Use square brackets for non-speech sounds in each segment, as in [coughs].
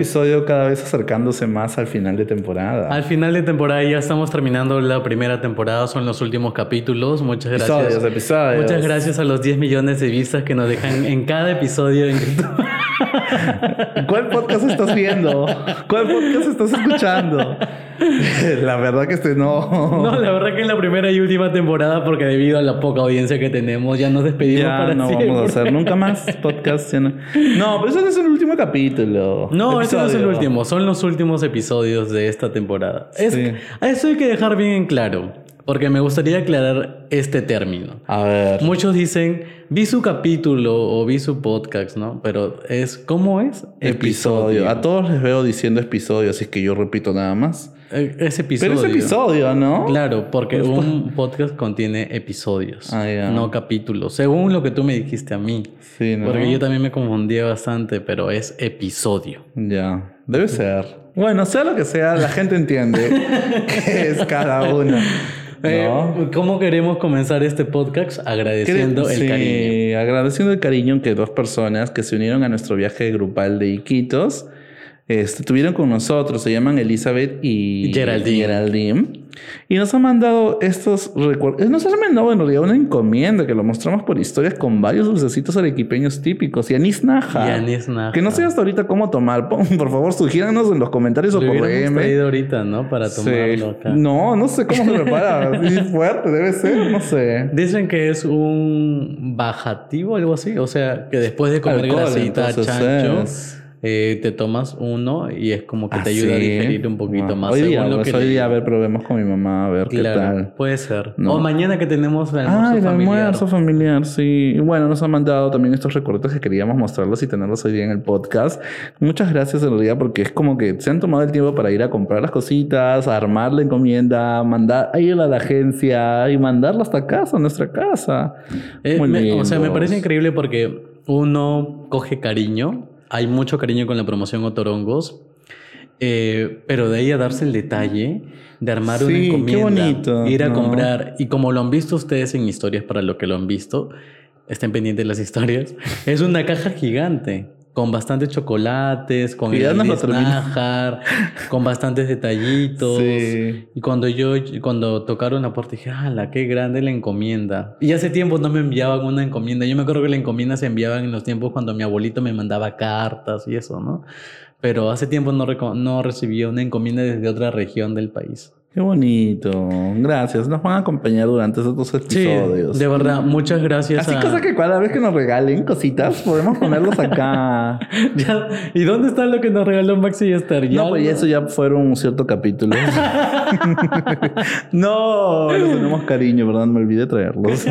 episodio cada vez acercándose más al final de temporada. Al final de temporada ya estamos terminando la primera temporada, son los últimos capítulos. Muchas gracias. Episodios, episodios. Muchas gracias a los 10 millones de vistas que nos dejan en cada episodio en YouTube. [laughs] ¿Cuál podcast estás viendo? ¿Cuál podcast estás escuchando? La verdad que este no. No, la verdad que en la primera y última temporada, porque debido a la poca audiencia que tenemos, ya nos despedimos Ya para no siempre. vamos a hacer nunca más podcast. no. No, pero eso no es el último capítulo. No, ese no es el último, son los últimos episodios de esta temporada. Es, Sí. Eso hay que dejar bien en claro, porque me gustaría aclarar este término. A ver. Muchos dicen, vi su capítulo o vi su podcast, ¿no? Pero es, ¿cómo es? Episodio. A todos les veo diciendo episodio, así que yo repito nada más. Eh, Es episodio. Pero es episodio, ¿no? Claro, porque un podcast contiene episodios, Ah, no capítulos, según lo que tú me dijiste a mí. Sí, ¿no? Porque yo también me confundía bastante, pero es episodio. Ya, debe ser. Bueno, sea lo que sea, la gente entiende [laughs] qué es cada uno. Eh, ¿No? ¿Cómo queremos comenzar este podcast? Agradeciendo el Sí, cariño. agradeciendo el cariño que dos personas que se unieron a nuestro viaje grupal de Iquitos este, tuvieron con nosotros. Se llaman Elizabeth y Geraldine. Geraldine. Y nos han mandado estos recuerdos. Nos han mandado en realidad una encomienda que lo mostramos por historias con varios dulcecitos arequipeños típicos. Y anís naja. Y anís naja. Que no sé hasta ahorita cómo tomar. Por favor, sugíranos en los comentarios o Lo por hubiéramos DM. traído ahorita, ¿no? Para Sí. tomarlo acá. No, no sé cómo se prepara. [laughs] Sí, fuerte, debe ser, no sé. Dicen que es un bajativo, algo así. O sea, que después de comer Alcohol, grasita, chancho, es. Eh, te tomas uno y es como que Ah, te ayuda a digerir un poquito Wow. más. Hoy día, según lo pues, que hoy día, a ver, probemos con mi mamá, a ver qué tal. puede ser. No. O mañana que tenemos el almuerzo Ah, el familiar. almuerzo familiar, sí. Y bueno, nos han mandado también estos recuerdos que queríamos mostrarlos y tenerlos hoy día en el podcast. Muchas gracias en realidad porque es como que se han tomado el tiempo para ir a comprar las cositas, a armar la encomienda, mandar a ir a la agencia y mandarla hasta casa, a nuestra casa. Eh, Muy me- o sea, me parece increíble porque uno coge cariño. Hay mucho cariño con la promoción Otorongos. eh, pero de ahí a darse el detalle de armar una Sí, qué encomienda, bonito, ir a ¿no? comprar. Y como lo han visto ustedes en historias, para lo que lo han visto, estén pendientes de las historias. es una caja gigante. Con bastantes chocolates, con el nájar, con bastantes detallitos. Sí. Y cuando yo, cuando tocaron la puerta, dije, ¡hala, qué grande la encomienda! Y hace tiempo no me enviaban una encomienda. Yo me acuerdo que la encomienda se enviaban en los tiempos cuando mi abuelito me mandaba cartas y eso, ¿no? Pero hace tiempo no, no recibía una encomienda desde otra región del país. Qué bonito. Gracias. Nos van a acompañar durante estos dos episodios. de verdad, muchas gracias Así a... cosa que cada vez que nos regalen cositas, podemos ponerlos acá. [laughs] Ya, ¿Y dónde está lo que nos regaló Maxi y Esther? Ya No, pues eso ya fueron un cierto capítulo. [laughs] no, les tenemos cariño, ¿verdad? Me olvidé traerlos.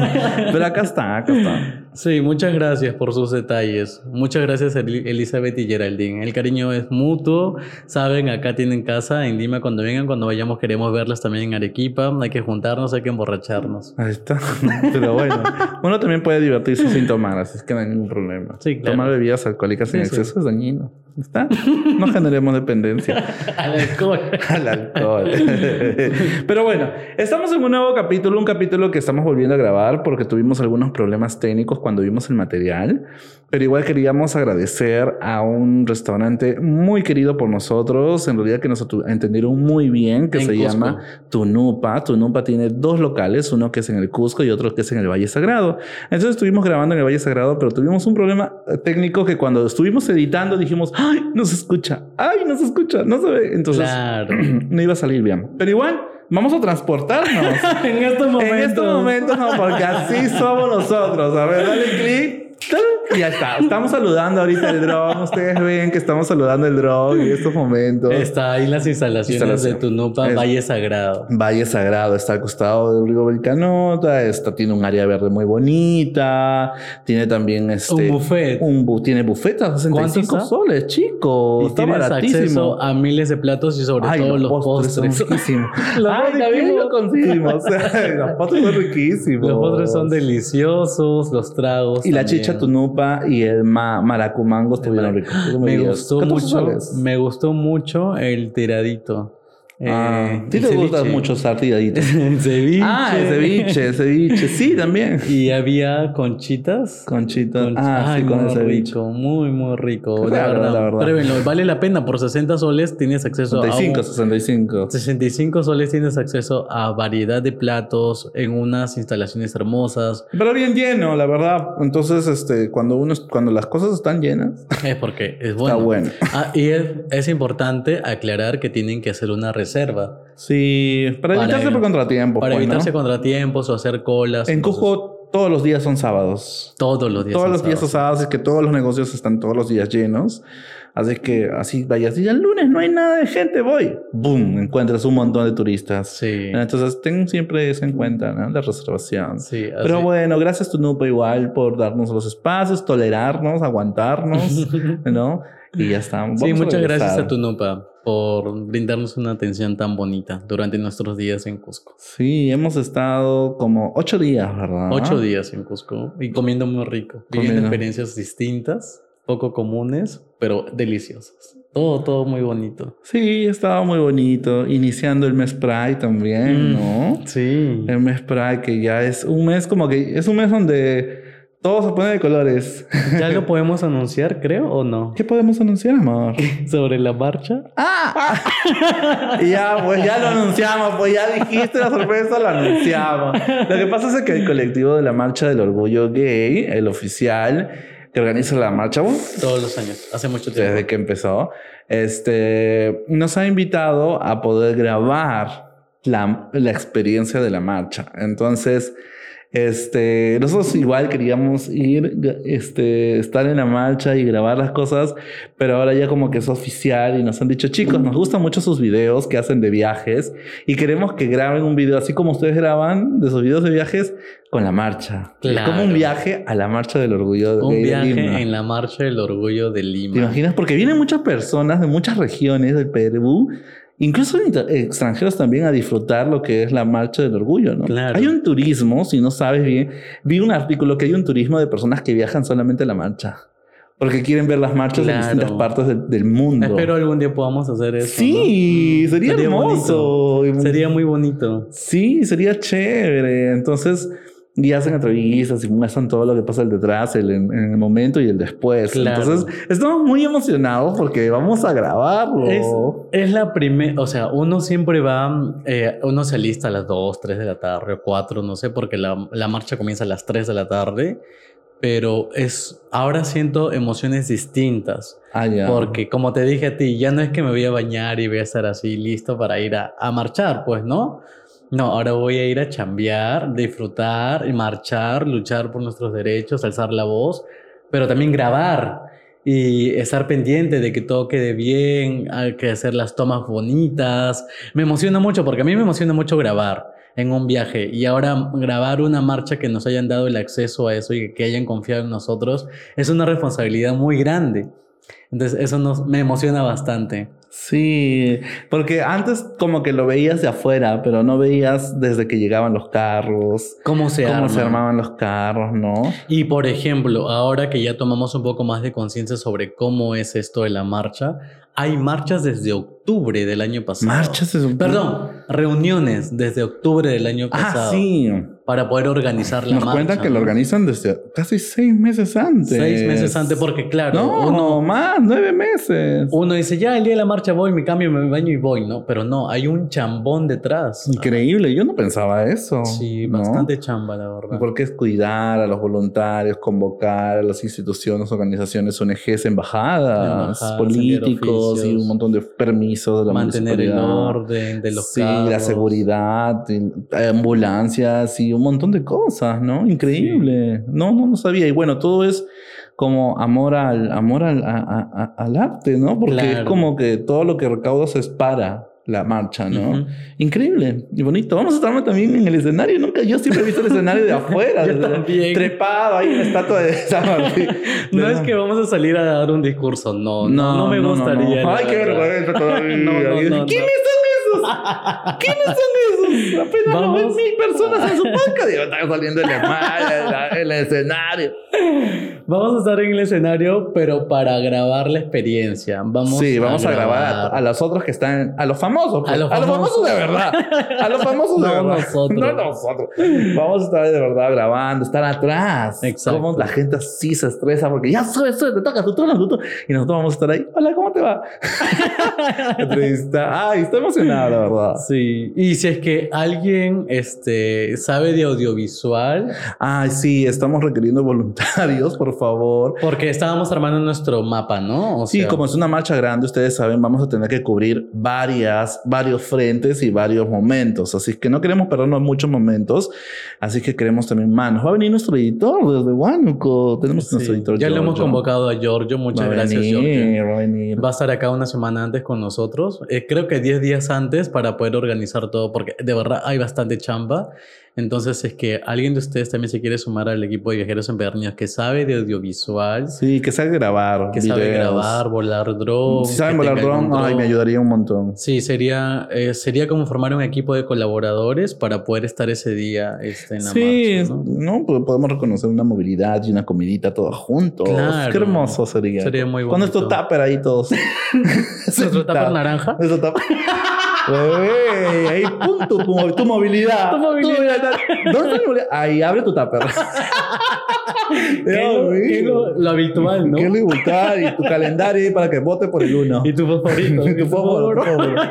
Pero acá está, acá está. Sí, muchas gracias por sus detalles. Muchas gracias Eli- Elizabeth y Geraldine. El cariño es mutuo. Saben, acá tienen casa en Lima. Cuando vengan, cuando vayamos, queremos verlas también en Arequipa. Hay que juntarnos, hay que emborracharnos. Ahí está. [laughs] Pero bueno, uno también puede divertirse sin tomar, así es que no hay ningún problema. Sí, claro. Tomar bebidas alcohólicas en Sí, sí. exceso es dañino. ¿Está? No generemos dependencia. [laughs] Al alcohol. [laughs] al alcohol. [laughs] Pero bueno, estamos en un nuevo capítulo, un capítulo que estamos volviendo a grabar porque tuvimos algunos problemas técnicos cuando vimos el material. Pero igual queríamos agradecer a un restaurante muy querido por nosotros, en realidad que nos entendieron muy bien, que En se Cusco. llama Tunupa. Tunupa tiene dos locales, uno que es en el Cusco y otro que es en el Valle Sagrado. Entonces estuvimos grabando en el Valle Sagrado, pero tuvimos un problema eh, técnico que cuando estuvimos editando dijimos, ay, no se escucha, ay, no se escucha, no se ve. Entonces Claro. [clears throat] no iba a salir bien. Pero igual, vamos a transportarnos. [laughs] en estos momentos. en estos momentos, no, porque así somos nosotros. A ver, dale clic. Y ya está. Estamos saludando ahorita el drone. Ustedes ven que estamos saludando el drone en estos momentos. Está ahí las instalaciones Instalación. de Tunupa, Es- Valle Sagrado. Valle Sagrado está al costado del río Belcanota. Está, tiene un área verde muy bonita. Tiene también este. Un buffet. Un bu- tiene bufetas, 65 ¿Cuánto está? soles, chico. y está baratísimo. acceso a miles de platos y sobre Ay, todo los postres. son [laughs] riquísimos. Los Ay, lo conseguimos. [laughs] los postres son riquísimos. Los postres son deliciosos, los tragos. Y la chicha tunupa y el ma maracumango estuvieron ricos. Me dio gustó 14 mucho, me gustó mucho el tiradito. Ah, Eh, sí te gusta ceviche. mucho sartidaditos. [laughs] Ceviche. ah, el ceviche, el ceviche. Sí, también. [laughs] Y había conchitas. Conchita. Conch- Ah, Ay, sí, con el ceviche. rico, muy, muy rico. De raro, verdad. la verdad. Pruébenlo, vale la pena. Por 60 soles tienes acceso 65, a. un- 65. 65 soles tienes acceso a variedad de platos en unas instalaciones hermosas. Pero bien lleno, la verdad. Entonces, este, cuando uno, cuando las cosas están llenas, Es porque es bueno. está bueno. Ah, y es, es importante aclarar que tienen que hacer una reserva Sí, para, Para evitarse por contratiempo. para pues, ¿no? evitarse contratiempos o hacer colas. En Entonces, Cusco todos los días son sábados. Todos los días. todos son los días son sábados. es que todos los negocios están todos los días llenos. Así que así vayas y el lunes no hay nada de gente, voy. ¡Boom! Encuentras un montón de turistas. Sí. Entonces ten siempre eso en cuenta, ¿no? La reservación. Sí, así. Pero bueno, gracias Tunupa igual por darnos los espacios, tolerarnos, aguantarnos, [laughs] ¿no? Y ya está. Sí, muchas regresar. gracias a Tunupa por brindarnos una atención tan bonita durante nuestros días en Cusco. Sí, hemos estado como ocho días, ¿verdad? Ocho días en Cusco y comiendo muy rico. Viviendo experiencias distintas, poco comunes, pero deliciosas. Todo, todo muy bonito. Sí, estaba muy bonito. Iniciando el mes Pride también, Mm. ¿no? Sí. El mes Pride que ya es un mes como que es un mes donde todo se pone de colores. ¿Ya lo [laughs] podemos anunciar, creo, o no? ¿Qué podemos anunciar, amor? [laughs] Sobre la marcha. Y [laughs] ya, pues ya lo anunciamos, pues ya dijiste la sorpresa, lo anunciamos. Lo que pasa es que el colectivo de la Marcha del Orgullo Gay, el oficial que organiza la marcha, uf, Todos los años, hace mucho tiempo. desde que empezó, este, nos ha invitado a poder grabar la, la experiencia de la marcha. Entonces, este, nosotros igual queríamos ir, este, estar en la marcha y grabar las cosas, pero ahora ya como que es oficial y nos han dicho, chicos, nos gustan mucho sus videos que hacen de viajes y queremos que graben un video así como ustedes graban de sus videos de viajes con la marcha. Claro. como un viaje a la marcha del orgullo Un gay de viaje Lima. en la marcha del orgullo de ¿Te Lima. imaginas? Porque vienen muchas personas de muchas regiones del Perú, incluso extranjeros también, a disfrutar lo que es la marcha del orgullo, ¿no? Claro. Hay un turismo, si no sabes bien, vi un artículo que hay un turismo de personas que viajan solamente a la marcha, porque quieren ver las marchas en Claro. distintas partes del, del mundo. Espero algún día podamos hacer eso. Sí, ¿no? sería, hermoso. bonito. Sería muy bonito. Sí, sería chévere. Entonces, y hacen entrevistas y muestran todo lo que pasa el detrás, el, en, en el momento y el después. Claro. Entonces, estamos muy emocionados porque vamos a grabarlo. Es, es la primera, o sea, uno siempre va, eh, uno se alista a las 2, 3 de la tarde o 4, no sé, porque la, la marcha comienza a las 3 de la tarde, pero es, ahora siento emociones distintas, Ah, ya. porque como te dije a ti, ya no es que me voy a bañar y voy a estar así listo para ir a, a marchar, pues, ¿no? No, ahora voy a ir a chambear, disfrutar y marchar, luchar por nuestros derechos, alzar la voz, pero también grabar y estar pendiente de que todo quede bien, hay que hacer las tomas bonitas. Me emociona mucho porque a mí me emociona mucho grabar en un viaje y ahora grabar una marcha que nos hayan dado el acceso a eso y que hayan confiado en nosotros es una responsabilidad muy grande. Entonces eso nos, me emociona bastante. Sí, porque antes como que lo veías de afuera, pero no veías desde que llegaban los carros, ¿Cómo se cómo arma? se armaban los carros, ¿no? Y por ejemplo, ahora que ya tomamos un poco más de conciencia sobre cómo es esto de la marcha, hay marchas desde octubre del año pasado. Marchas de Perdón, reuniones desde octubre del año pasado. Ah, sí. Para poder organizar la Nos marcha. cuentan que lo ¿no? organizan desde casi seis meses antes. Seis meses antes, porque claro, No, uno, más, nueve meses. uno dice, ya el día de la marcha voy, me cambio, me baño y voy, ¿no? Pero no, hay un chambón detrás. Increíble, yo no pensaba eso. Sí, ¿no? bastante chamba, la verdad. Porque es cuidar a los voluntarios, convocar a las instituciones, organizaciones, ONGs, embajadas, Embajadas, políticos y un montón de permisos de la Mantener el orden de los sí, carros. la seguridad, y ambulancias y un montón de cosas, ¿no? Increíble. No, no, no sabía. Y bueno, todo es como amor al, amor al, a- al arte, ¿no? Porque es Claro. como que todo lo que recaudas es para la marcha, ¿no? Increíble y bonito. Vamos a estar también en el escenario. Nunca, yo siempre he visto el escenario de [laughs] afuera. Yo también. Trepado ahí en la estatua de San [laughs] Martín. No De- es que vamos a salir a dar un discurso, no, no, no, me gustaría. Ay, qué vergüenza todavía. No, no, no, [laughs] no. ¿Quiénes son esos? ¿Quiénes son esos? Apenas lo ven Vamos. mil personas en su podcast. Digo, están saliendo en el, en el escenario. Vamos a estar en el escenario, pero para grabar la experiencia. Vamos sí, vamos a grabar, a, a, los otros que están, a los famosos. Pues. A, los famosos. de verdad. A los famosos de [laughs] no verdad. Nosotros. No nosotros. Vamos a estar de verdad grabando, estar atrás. Exacto. Como la gente así se estresa porque ya sube, sube, te toca, tú, tú, tú, tú. Y nosotros vamos a estar ahí. Hola, ¿cómo te va? [laughs] Entrevista. Ay, estoy emocionado, la verdad. Sí. Y si es que alguien este, sabe de audiovisual. Ay, sí, estamos requiriendo voluntarios, por favor. Porque estábamos armando nuestro mapa, ¿no? O sí, como es una marcha grande, ustedes saben, vamos a tener que cubrir varias, varios frentes y varios momentos. Así que no queremos perdernos muchos momentos. Así que queremos también manos. Va a venir nuestro editor desde Huánuco. Tenemos Sí. nuestro editor. Ya lo hemos Giorgio. convocado a Giorgio. Muchas Va gracias, venir, Giorgio. Va a venir. Va a estar acá una semana antes con nosotros. Eh, creo que 10 días antes para poder organizar todo, porque de verdad hay bastante chamba. Entonces, es que alguien de ustedes también se quiere sumar al equipo de viajeros empedernidos que sabe de audiovisual, Sí, que sabe grabar. que sabe videos. grabar, volar dron. Si saben volar tenga algún dron, ay, me ayudaría un montón. Sí, sería, eh, sería como formar un equipo de colaboradores para poder estar ese día este, en la Sí, marcha. ¿no? ¿no? Pues podemos reconocer una movilidad y una comidita todos juntos. Claro. Qué hermoso sería. Sería muy Con nuestro tupper ahí todos. [laughs] Nuestro tupper naranja. Nuestro tupper. Güey, ahí punto tu, mo- tu movilidad. Tu movilidad. ¿Dónde está movilidad? Ahí abre tu tupper. [laughs] [laughs] Es lo, lo- lo habitual, ¿no? Qué libertad y tu calendario para que vote por el uno. Y tu favorito. [laughs] Tu fósforo, tu fósforo.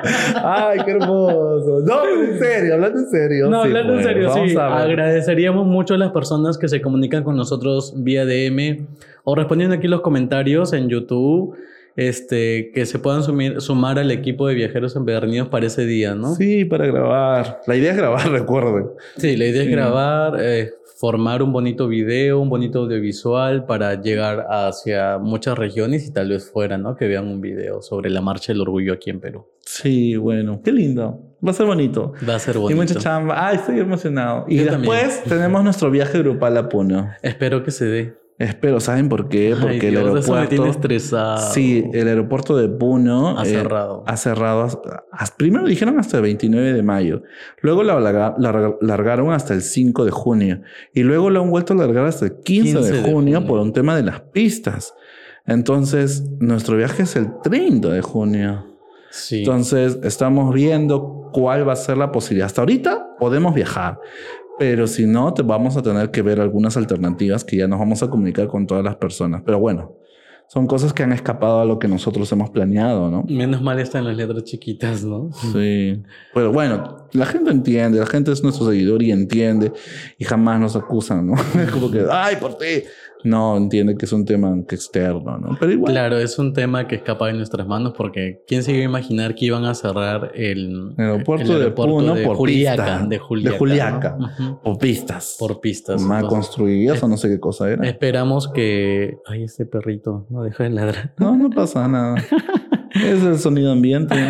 Ay, qué hermoso. No, pero en serio, hablando en serio. No, sí, hablando en pues, serio, sí. Agradeceríamos mucho a las personas que se comunican con nosotros vía DM o respondiendo aquí los comentarios en YouTube, este, que se puedan sumir- sumar al equipo de viajeros empedernidos para ese día, ¿no? Sí, para grabar. La idea es grabar, [laughs] recuerden. Sí, la idea Sí. es grabar, eh, formar un bonito video, un bonito audiovisual para llegar hacia muchas regiones y tal vez fuera, ¿no? Que vean un video sobre la marcha del orgullo aquí en Perú. Sí, bueno, qué lindo. Va a ser bonito. Va a ser Y bonito. mucha chamba. Ay, estoy emocionado. Y Yo después tenemos nuestro viaje grupal a Puno. Espero que se dé. Espero, ¿saben por qué? Porque Ay, el Dios, eso me tiene aeropuerto. estresado. Sí, el aeropuerto de Puno Ha eh, cerrado. ha cerrado. primero dijeron hasta el 29 de mayo. Luego lo larga- larga- largaron hasta el 5 de junio. Y luego lo han vuelto a largar hasta el 15, 15 de, de junio junio. por un tema de las pistas. Entonces, nuestro viaje es el 30 de junio. Sí. Entonces, estamos viendo cuál va a ser la posibilidad. Hasta ahorita podemos viajar, pero si no, te vamos a tener que ver algunas alternativas que ya nos vamos a comunicar con todas las personas. Pero bueno, son cosas que han escapado a lo que nosotros hemos planeado, ¿no? Menos mal están las letras chiquitas, ¿no? Sí. Pero bueno, la gente entiende, la gente es nuestro seguidor y entiende y jamás nos acusan, ¿no? [laughs] Es como que, ay, por ti. No, entiende que es un tema externo, ¿no? Pero igual. Claro, es un tema que escapa de nuestras manos porque ¿quién se iba a imaginar que iban a cerrar el, El aeropuerto el de Puno por Juliaca, pista. de Juliaca? De Juliaca. Por pistas. Por pistas. Entonces, construidas o no sé qué cosa era. Esperamos que... Ay, este perrito, no deja de ladrar. No, no pasa nada. [laughs] es el sonido ambiente. [laughs]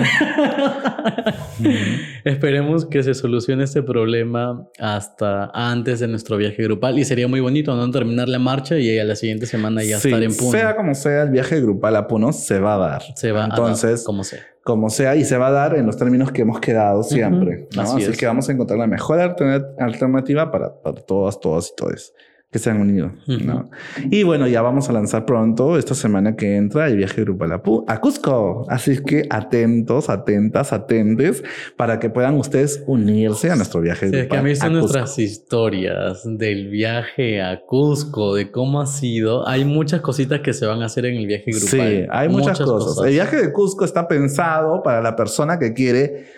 Esperemos que se solucione este problema hasta antes de nuestro viaje grupal y sería muy bonito, ¿no? Terminar la marcha y a la siguiente semana ya Sí, estar en Puno. Sea como sea, el viaje grupal a Puno se va a dar. se va a dar Entonces, como sea. como sea, y se va a dar en los términos que hemos quedado siempre. Ujú, ¿no? así Así, es. que vamos a encontrar la mejor altern- alternativa para, para todas, todas y todos que se han unido. ¿no? Y bueno, ya vamos a lanzar pronto, esta semana que entra, el viaje grupal a, Cusco. Así que atentos, atentas, atentes, para que puedan ustedes unirse a nuestro viaje Sí, grupal. es que a Cusco. nuestras historias del viaje a Cusco, de cómo ha sido. Hay muchas cositas que se van a hacer en el viaje grupal. Sí, hay muchas, cosas. El viaje de Cusco está pensado para la persona que quiere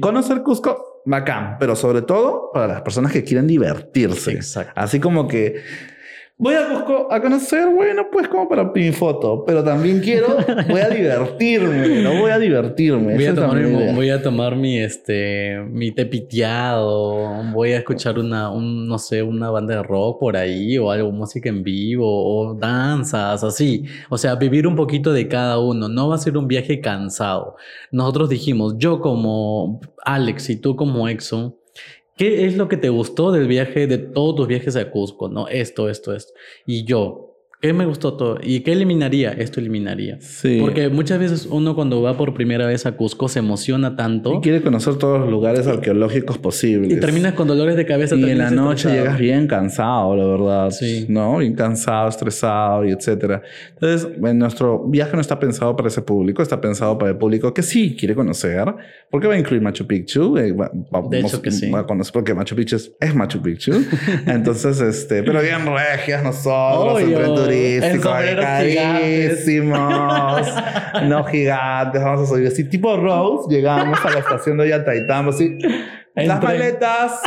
conocer Cusco, bacán, pero sobre todo para las personas que quieren divertirse. Exacto. Así como que voy a Cusco a conocer, bueno, pues como para mi foto, pero también quiero, voy a [laughs] divertirme, no voy a divertirme. Voy a, tomar mi, voy a tomar mi, este, mi voy a escuchar una, un, no sé, una banda de rock por ahí o algo, música en vivo o danzas, así. O sea, vivir un poquito de cada uno. No va a ser un viaje cansado. Nosotros dijimos, yo como Alex y tú como Exxon, ¿qué es lo que te gustó del viaje, de todos tus viajes a Cusco? ¿No? Esto, esto, esto. Y yo, ¿Qué me gustó todo? ¿Y qué eliminaría? Esto eliminaría. Sí. Porque muchas veces uno cuando va por primera vez a Cusco se emociona tanto Y quiere conocer todos los lugares arqueológicos posibles. y terminas con dolores de cabeza. Y en la noche estresado. llegas bien cansado, la verdad. Sí. ¿No? Bien cansado, estresado y etcétera. Entonces, en nuestro viaje no está pensado para ese público, está pensado para el público que sí quiere conocer, porque va a incluir Machu Picchu. eh, va- vamos- De hecho que sí. Va a conocer, porque Machu Picchu es, es Machu Picchu. [laughs] Entonces, este, pero bien regias nosotros, Obvio. Sombreros carísimos. [laughs] no gigantes, vamos a subir así, tipo Rose, llegamos a la estación de Ollantaytambo, así. En las tren. maletas,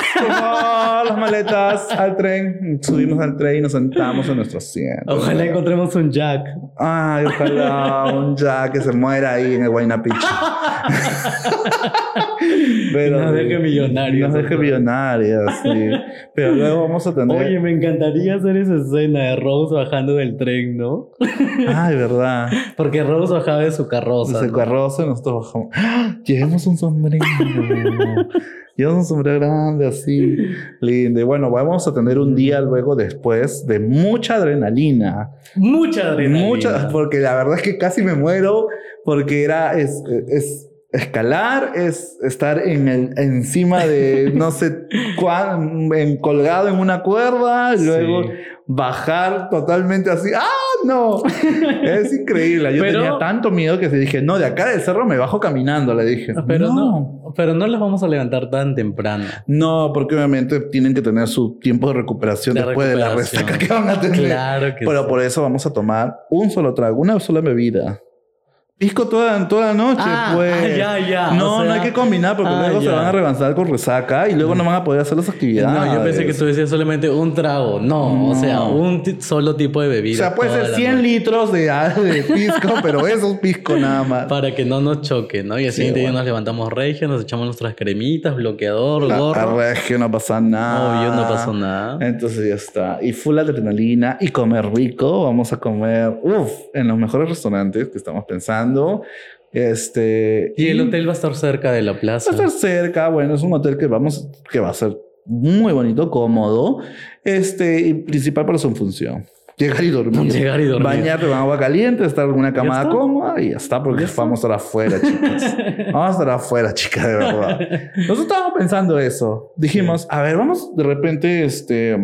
las maletas al tren. Subimos al tren y nos sentamos en nuestro asiento. Ojalá encontremos un Jack. Ay, ojalá un Jack que se muera ahí en el Huayna Picchu. [laughs] Y nos deje millonarios. Nos deje millonarios, sí. Pero luego vamos a tener. Oye, me encantaría hacer esa escena de Rose bajando del tren, ¿no? Ay, verdad. Porque Rose bajaba de su carroza. El ¿no? carroza y nosotros bajamos. ¡Ah! Llevamos un sombrero. Llevamos un sombrero grande así, lindo. Y bueno, vamos a tener un día luego después de mucha adrenalina. Mucha adrenalina. Mucha, porque la verdad es que casi me muero porque era, es, es escalar, es estar en el, encima de no sé cuán, en- colgado en una cuerda, y luego Sí. bajar totalmente así. ¡Ah, no! es increíble. Yo Pero- tenía tanto miedo que se dije, no, de acá del cerro me bajo caminando, le dije. Pero no. pero no los vamos a levantar tan temprano. No, porque obviamente tienen que tener su tiempo de recuperación De después de la resaca que van a tener. Claro que Pero sí. por eso vamos a tomar un solo trago, una sola bebida. Pisco toda, toda la noche, Ah, pues. ah, ya, ya. No, O sea- no hay que combinar porque Ah, luego se van a revanzar con resaca y luego no van a poder hacer las actividades. No, yo pensé que tú decías solamente un trago. No, o sea, un solo tipo de O bebida. sea, puede ser la 100 noche. litros de, de pisco, [laughs] pero eso es pisco nada más. Para que no nos choque, ¿no? Y al Sí, siguiente día bueno. nos levantamos regio, nos echamos nuestras cremitas, bloqueador, La- gorro. la regio, no pasa nada. Obvio, no pasó nada. Entonces ya está. Y full adrenalina y comer rico. Vamos a comer, uff, en los mejores restaurantes que estamos pensando. Este. Y el hotel va a estar cerca de la Va plaza. a estar cerca. Bueno, es un hotel que vamos, que va a ser muy bonito, cómodo. Este, y principal para su función. Llegar y dormir. [laughs] Llegar y dormir. Bañarte con agua caliente, estar en una cama está? cómoda y ya está, porque vamos a estar afuera, chicas. [laughs] vamos a estar afuera, chicas, de verdad. Nosotros estábamos pensando eso. Dijimos, a ver, vamos de repente, este,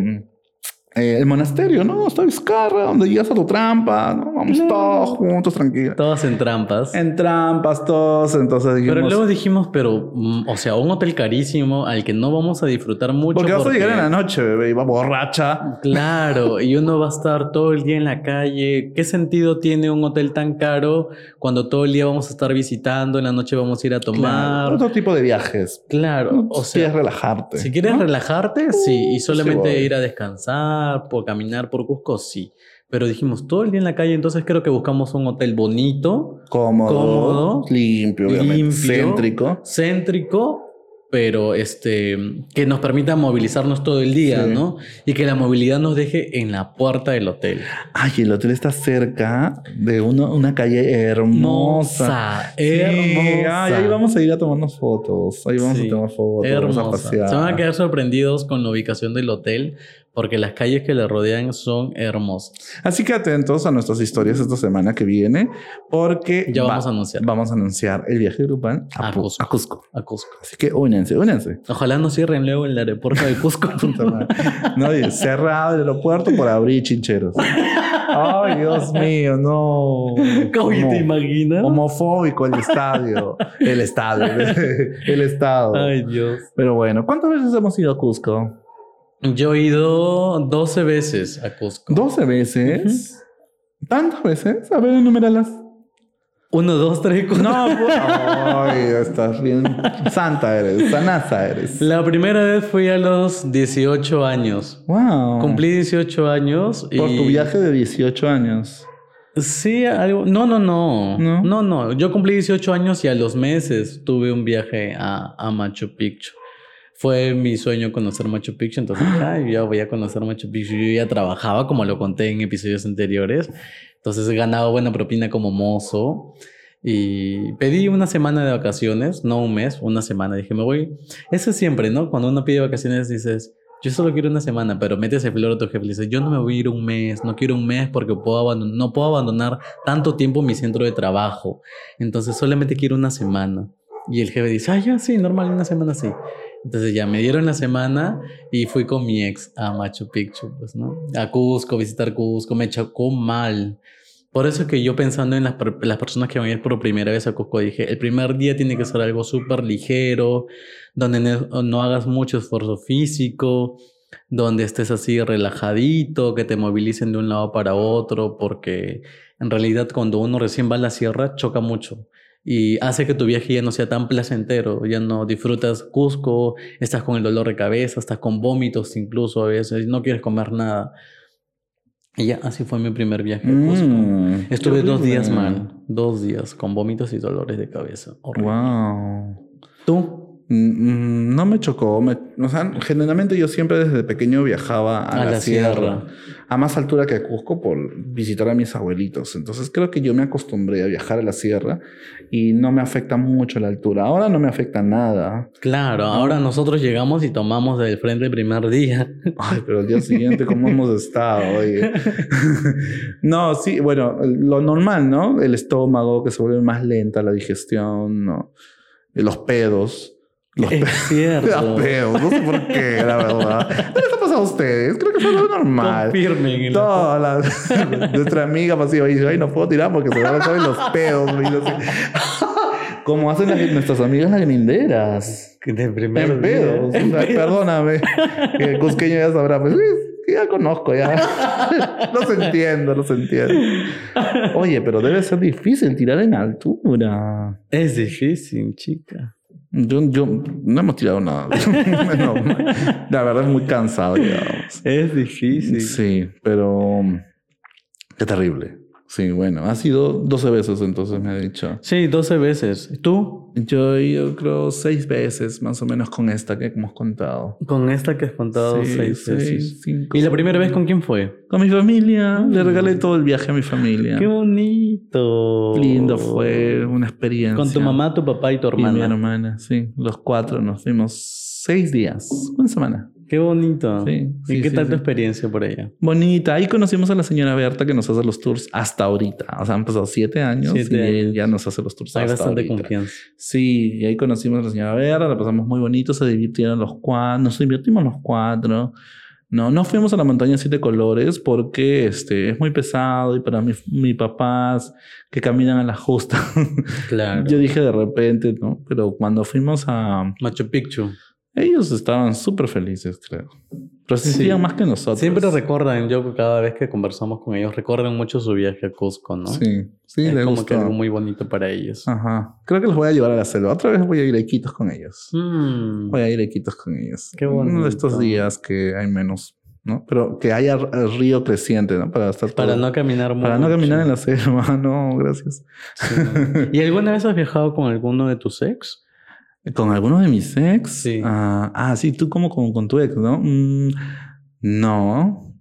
eh, el monasterio, ¿no? Está Vizcarra, donde llegas a tu trampa, ¿no? Vamos Claro. todos juntos, tranquilos. Todas en trampas. En trampas, todos. Entonces dijimos, Pero luego dijimos, pero, mm, o sea, un hotel carísimo al que no vamos a disfrutar mucho. porque vas a porque- llegar en la noche, bebé, y va borracha. Claro, y uno va a estar todo el día en la calle. ¿Qué sentido tiene un hotel tan caro cuando todo el día vamos a estar visitando, en la noche vamos a ir a Claro, tomar? otro tipo de viajes. Claro, o si quieres sea, relajarte. si quieres ¿no? relajarte, sí, y solamente ir a descansar, por caminar por Cusco, sí. Pero dijimos todo el día en la calle, entonces creo que buscamos un hotel bonito, Cómodo, Cómodo, limpio, limpio. céntrico. céntrico, pero este que nos permita movilizarnos todo el día, Sí. ¿no? Y que la movilidad nos deje en la puerta del hotel. Ay, el hotel está cerca de uno- una calle hermosa. Hermosa, Sí, hermosa. ay, ahí vamos a ir a tomarnos fotos. Ahí vamos Sí, a tomar fotos. Vamos a hermosa. pasear. Se van a quedar sorprendidos con la ubicación del hotel porque las calles que le rodean son hermosas. Así que atentos a nuestras historias esta semana que viene, porque Ya va- vamos a anunciar. Vamos a anunciar el viaje grupal a, A Cusco. a Cusco. A Cusco. Así que únense, únense. Ojalá no cierren luego el aeropuerto de Cusco. [laughs] No, cerrado el aeropuerto por abrir chincheros. Ay, Dios mío, no. ¿te Homo- imaginas? Homofóbico el estadio. El estadio. [laughs] El estado. Ay, Dios. Pero bueno, ¿cuántas veces hemos ido a Cusco? Yo he ido 12 veces a Cusco. ¿12 veces? ¿Tantas veces? A ver, enuméralas. Uno, dos, tres, cuatro. No, [laughs] pues. Ay, estás bien. Santa eres, sanaza eres. La primera vez fui a los 18 años. Wow. Cumplí 18 años. Y... Por tu viaje de 18 años. Sí, algo. No, no, no. ¿No? No, no. Yo cumplí 18 años y a los meses tuve un viaje a, a Machu Picchu. Fue mi sueño conocer Machu Picchu, entonces ay, ya voy a conocer Machu Picchu. Yo ya trabajaba, como lo conté en episodios anteriores. Entonces he ganado buena propina como mozo. Y pedí una semana de vacaciones, no un mes, una semana. Dije, me voy. Eso es siempre, ¿no? Cuando uno pide vacaciones dices, yo solo quiero una semana, pero mete ese flor a tu jefe y le dice, yo no me voy a ir un mes, no quiero un mes porque puedo no puedo abandonar tanto tiempo mi centro de trabajo. Entonces solamente quiero una semana. Y el jefe dice, ah, ya, sí, normal, una semana sí. Entonces ya me dieron la semana y fui con mi ex a Machu Picchu, pues, ¿no? A Cusco, visitar Cusco, me chocó mal. Por eso que yo pensando en las, las, personas que van a ir por primera vez a Cusco, dije, el primer día tiene que ser algo súper ligero, donde no, hagas mucho esfuerzo físico, donde estés así relajadito, que te movilicen de un lado para otro, porque en realidad cuando uno recién va a la sierra choca mucho y hace que tu viaje ya no sea tan placentero, ya no disfrutas Cusco, estás con el dolor de cabeza, estás con vómitos incluso a veces, no quieres comer nada. Y ya, así fue mi primer viaje a Cusco. Mm, Estuve dos días mal, dos días con vómitos y dolores de cabeza. Wow. ¿Tú? Mm, mm, no me chocó. o sea, generalmente yo siempre desde pequeño viajaba a, la, sierra, a más altura que a Cusco por visitar a mis abuelitos. Entonces creo que yo me acostumbré a viajar a la sierra y no me afecta mucho la altura. Ahora no me afecta nada. Claro, ahora nosotros llegamos y tomamos del frente el primer día. [laughs] Ay, pero el día siguiente, ¿cómo hemos estado? [laughs] no, sí, bueno, lo normal, ¿no? El estómago que se vuelve más lenta, la digestión, ¿no? Los pedos. Los es cierto. [laughs] peos, no sé por qué, la verdad. ¿Qué les ha pasado a ustedes? Creo que fue algo normal. Confirmen. Todas las... [laughs] Nuestra amiga pasiva dice, ay, no puedo tirar porque se van a saber los pedos. [laughs] Como hacen nuestras amigas las. De primer en pedos. perdóname. Que el cusqueño ya sabrá. Pues ya conozco, ya. los entiendo, los entiendo. Oye, pero debe ser difícil tirar en altura. Es difícil, chica. Yo, yo no hemos tirado nada. [laughs] la verdad es muy cansado, digamos. Es difícil. Sí, pero qué terrible. Sí, bueno, ha sido 12 veces entonces me ha dicho. Sí, 12 veces. ¿Y tú? Yo, yo creo seis veces más o menos con esta que hemos contado. Con esta que has contado seis, veces. ¿Y la primera vez con quién fue? Con mi familia. Le regalé todo el viaje a mi familia. ¡Qué bonito! Lindo fue, una experiencia. Con tu mamá, tu papá y tu hermana. Y mi hermana, sí. Los cuatro nos fuimos seis días, una semana. Qué bonito. Sí, ¿Y qué tal tu experiencia por ella? Bonita. Ahí conocimos a la señora Berta que nos hace los tours hasta ahorita. O sea, han pasado siete años y ya nos hace los tours Hay hasta bastante confianza. Sí, y ahí conocimos a la señora Berta, la pasamos muy bonito, se divirtieron los cuatro, nos divertimos los cuatro. No, no fuimos a la montaña siete colores porque este, es muy pesado y para mis mi papás que caminan a la justa. [laughs] Claro. Yo dije de repente, ¿no? Pero cuando fuimos a Machu Picchu. Ellos estaban súper felices, creo. Pero se sentían más que nosotros. Siempre recuerdan, yo cada vez que conversamos con ellos, recuerdan mucho su viaje a Cusco, ¿no? Sí, sí, es como que algo muy bonito para ellos. Ajá. Creo que los voy a llevar a la selva. Otra vez voy a ir a Iquitos con ellos. Mm. Voy a ir a Iquitos con ellos. Qué bonito. Uno de estos días que hay menos ¿no? Pero que haya río creciente, ¿no? Para estar Para no caminar mucho. Para no caminar en la selva, [laughs] no, gracias. ¿Y alguna vez has viajado con alguno de tus ex? ¿Con alguno de mis ex? Sí. Ah, ah sí, tú como con, tu ex, ¿no? Mm, no.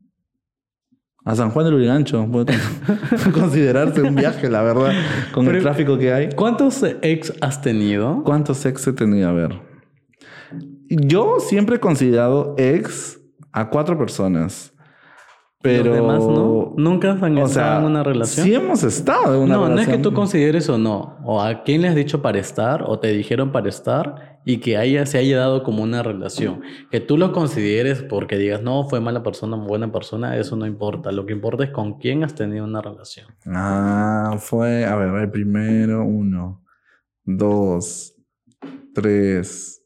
A San Juan del Urigancho. Puede [laughs] considerarse un viaje, la verdad, con el tráfico que hay. ¿Cuántos ex has tenido? ¿Cuántos ex he tenido? A ver. Yo siempre he considerado ex a cuatro personas. Pero. Los demás no. Nunca han estado en una relación. Sí, hemos estado en una no, relación. No, no es que tú consideres o no. O a quién le has dicho para estar o te dijeron para estar y que haya, se haya dado como una relación. Que tú lo consideres porque digas, no, fue mala persona, buena persona, eso no importa. Lo que importa es con quién has tenido una relación. Ah, fue. A ver, el primero, uno, dos, tres.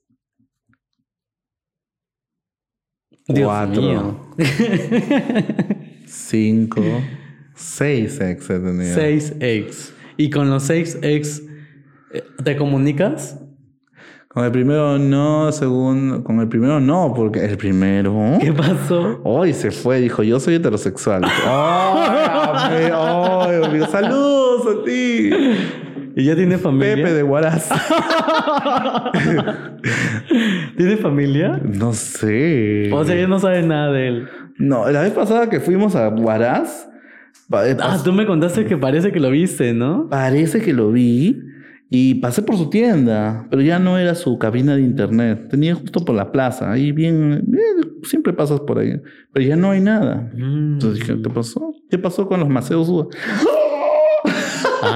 Dios cuatro, mío. [laughs] cinco, seis ex he tenido. Seis ex. ¿Y con los seis ex eh, te comunicas? Con el primero no, según... Con el primero no, porque el primero... ¿Qué pasó? Hoy se fue, dijo, yo soy heterosexual. [laughs] ¡Ay, amigo! ¡Saludos a ti! ¿Y ya tiene familia? Pepe de Huaraz. [laughs] ¿Tiene familia? No sé. O sea, ya no sabe nada de él. No, la vez pasada que fuimos a Huaraz. Ah, tú me contaste que parece que lo viste, ¿no? Parece que lo vi. Y pasé por su tienda, pero ya no era su cabina de internet. Tenía justo por la plaza, ahí bien, bien, siempre pasas por ahí, pero ya no hay nada. Entonces dije, ¿qué pasó? ¿Qué pasó con los maceos?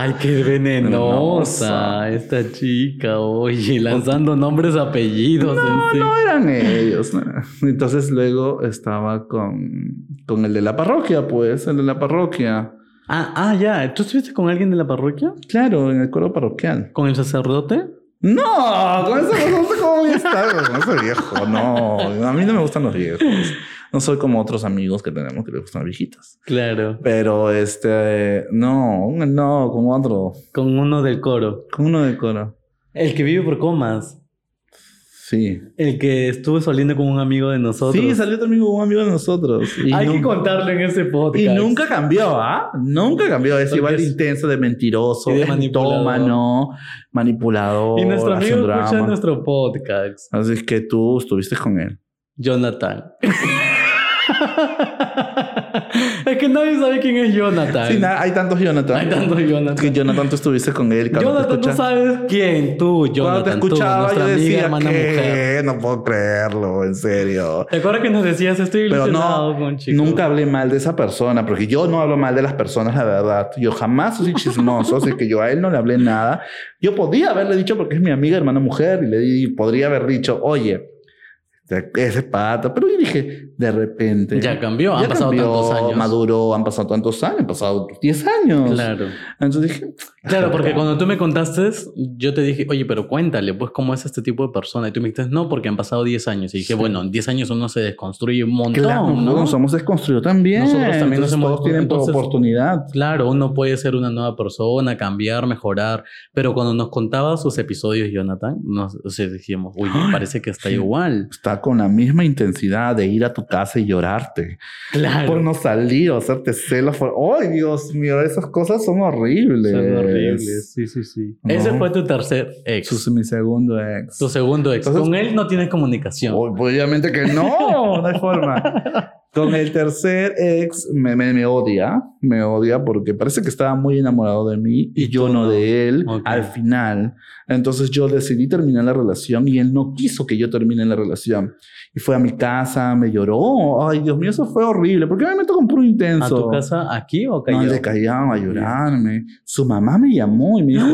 Ay, qué venenosa esta chica, oye, lanzando nombres, apellidos. No, no eran ellos. no. Entonces luego estaba con, con el de la parroquia, pues, el de la parroquia. Ah, ah, ya. ¿Tú estuviste con alguien de la parroquia? Claro, en el coro parroquial. ¿Con el sacerdote? No, con eso no sé cómo voy a estar, con ese viejo. No, a mí no me gustan los viejos. No soy como otros amigos que tenemos que les gustan viejitas. Claro. Pero este, no, no, con otro, Con uno del coro. con uno de coro. El que vive por comas. Sí. El que estuvo saliendo con un amigo de nosotros. Sí, salió también con un amigo de nosotros. Y, Hay que contarlo en ese podcast. y nunca cambió, ¿ah? Nunca cambió. Es Porque igual es- intenso, de mentiroso, de manipulador. Y nuestro amigo escucha drama. nuestro podcast. Así es que tú estuviste con él. Jonathan. [laughs] es que nadie sabe quién es Jonathan. Sí, na- hay tantos Jonathan. Hay tantos Jonathan. Que Jonathan, tú estuviste con él. Jonathan, tú sabes quién. Tú, Jonathan. Cuando te tú, escuchaba, nuestra yo amiga, decía hermana mujer. que no puedo creerlo, en serio. ¿Te acuerdas que nos decías estoy ilusionado no, con chico? nunca hablé mal de esa persona, porque yo no hablo mal de las personas, la verdad. Yo jamás soy chismoso, así que yo a él no le hablé nada. Yo podía haberle dicho porque es mi amiga, hermana mujer, y le di, podría haber dicho, oye, ese pata. Pero yo dije, de repente. Ya cambió, han pasado tantos años. Maduró, han pasado tantos años, han pasado 10 años. Claro. Entonces dije, Claro, porque cuando tú me contaste, yo te dije, oye, pero cuéntale, pues, ¿cómo es este tipo de persona? Y tú me dijiste, no, porque han pasado 10 años. Y dije, Sí. bueno, en 10 años uno se desconstruye un montón, claro, ¿no? nosotros nos hemos desconstruido también. Nosotros también nos hemos- todos tienen entonces- oportunidad. Claro, uno puede ser una nueva persona, cambiar, mejorar, pero cuando nos contaba sus episodios, Jonathan, nos o sea, decíamos, me [gasps] parece que está igual. Está con la misma intensidad de ir a tu casa y llorarte. Claro. Por no salir o hacerte celos. Por... ¡Ay, Dios mío! Esas cosas son horribles. Son horribles. Sí, sí, sí. No. Ese fue tu tercer ex. Es mi segundo ex. Tu segundo ex. Entonces- Con él no tienes comunicación. Obviamente que no, no hay forma. [laughs] Con el tercer ex me, me, me odia, me odia porque parece que estaba muy enamorado de mí y, yo no no. de él Ok. al final. Entonces yo decidí terminar la relación y él no quiso que yo termine la relación. Y fue a mi casa, me lloró. Ay, Dios mío, eso fue horrible. ¿Por qué me meto con puro ¿A intenso? tu casa aquí o No, cayó? le callaba a llorarme. Su mamá me llamó y me dijo,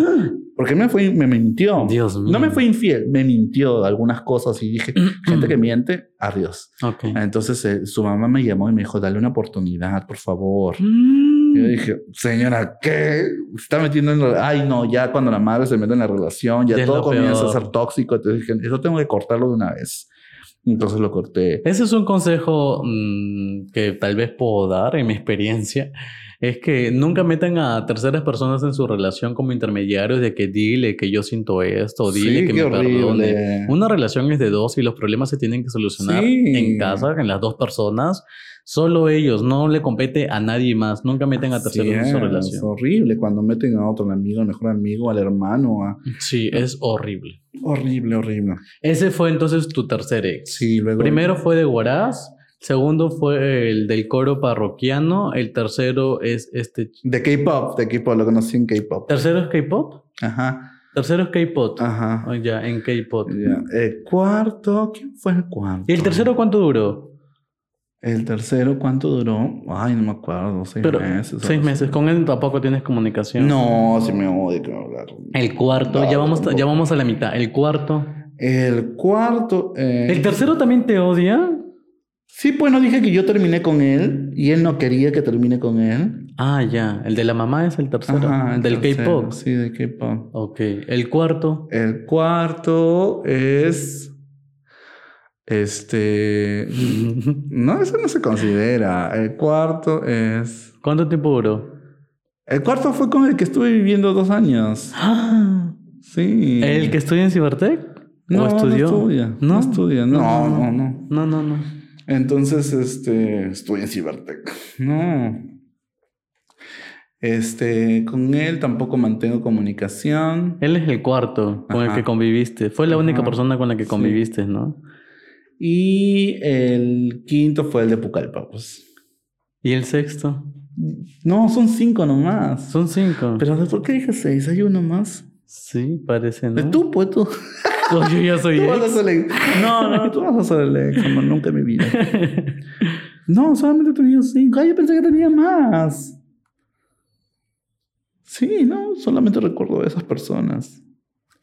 porque me fue, me mintió. Dios mío. No me fue infiel, me mintió algunas cosas y dije, [clears throat] gente que miente, adiós. Ok. Entonces eh, su mamá me llamó y me dijo, dale una oportunidad, por favor. Mm. Yo dije, señora, ¿qué? Se está metiendo en... la- Ay, no, ya cuando la madre se mete en la relación, ya Ya todo comienza peor. a ser tóxico. Entonces dije, eso tengo que cortarlo de una vez. Entonces lo corté. Ese es un consejo mm, que tal vez puedo dar en mi experiencia. Es que nunca metan a terceras personas en su relación como intermediarios de que dile que yo siento esto, dile Sí, que me perdone. horrible. Una relación es de dos y los problemas se tienen que solucionar Sí. en casa, en las dos personas. Solo ellos, no le compete a nadie más. Nunca meten a terceros en su es, relación. horrible cuando meten a otro amigo, al mejor amigo, al hermano. a- Sí, es horrible. Horrible, horrible. Ese fue entonces tu tercer ex. Sí, luego... Primero fue de Huaraz, segundo fue el del coro parroquiano, el tercero es este... De K-pop, de K-pop, lo conocí en K-pop. ¿Tercero es K-pop? Ajá, Tercero es K-pop. ajá. Oh, ya, en K-pop. El cuarto, ¿quién fue el cuarto? ¿Y el tercero cuánto duró? El tercero, ¿cuánto duró? Ay, no me acuerdo, seis Pero meses. seis meses. Con él tampoco tienes comunicación. No, si me odio que me hablar. El cuarto, No, ya, vamos, tampoco. ya vamos a la mitad. El cuarto. El cuarto. eh, ¿El tercero también te odia? Sí, pues no dije que yo terminé con él y él no quería que termine con él. Ah, ya. El de la mamá es el tercero. Ajá, el del K-pop. Sí, de K-pop. Ok. El cuarto. El cuarto es. Este. [laughs] No, eso no se considera. El cuarto es. ¿Cuánto tiempo duró? El cuarto fue con el que estuve viviendo dos años. Ah, [gasps] Sí. ¿El que estudia en Cibertec? no, ¿O estudió? No estudia. No, No. estudia. No, no, no. No, no, no. Entonces, este. Estuve en Cibertec. No. Este. Con él tampoco mantengo comunicación. Él es el cuarto con el que conviviste. Fue la única persona con la que Sí. conviviste, ¿no? Y el quinto fue el de Pucallpa, pues. ¿Y el sexto? No, son cinco nomás. Son cinco. Pero ¿por qué dije seis? Hay uno más. Sí, parece, ¿no? Tú, pues tú. [laughs] No, yo ya soy Tú vas a ex. ser el ex. No, no, tú vas a ser el ex, amor, nunca en mi vida. [laughs] No, solamente he tenido cinco. Ay, yo pensé que tenía más. Sí, no, solamente recuerdo de esas personas.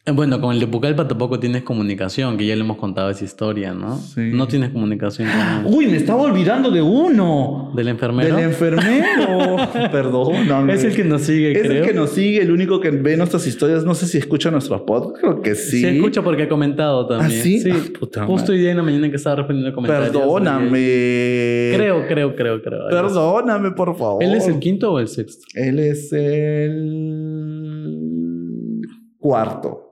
Eh, Bueno, con el de Pucallpa tampoco tienes comunicación, que ya le hemos contado esa historia, ¿no? Sí. No tienes comunicación con él. Uy, me estaba olvidando de uno. ¿Del enfermero? Del enfermero. [laughs] Perdóname. Es el que nos sigue, Es creo. el que nos sigue, el único que ve nuestras historias. No sé si escucha nuestros podcasts. Creo que sí. Sí, escucha porque ha comentado también. ¿Ah, sí? Ah, puta Justo hoy día en la mañana que estaba respondiendo comentarios. Perdóname. Creo, creo, creo, creo. Perdóname, por favor. ¿Él es el quinto o el sexto? Él es el cuarto.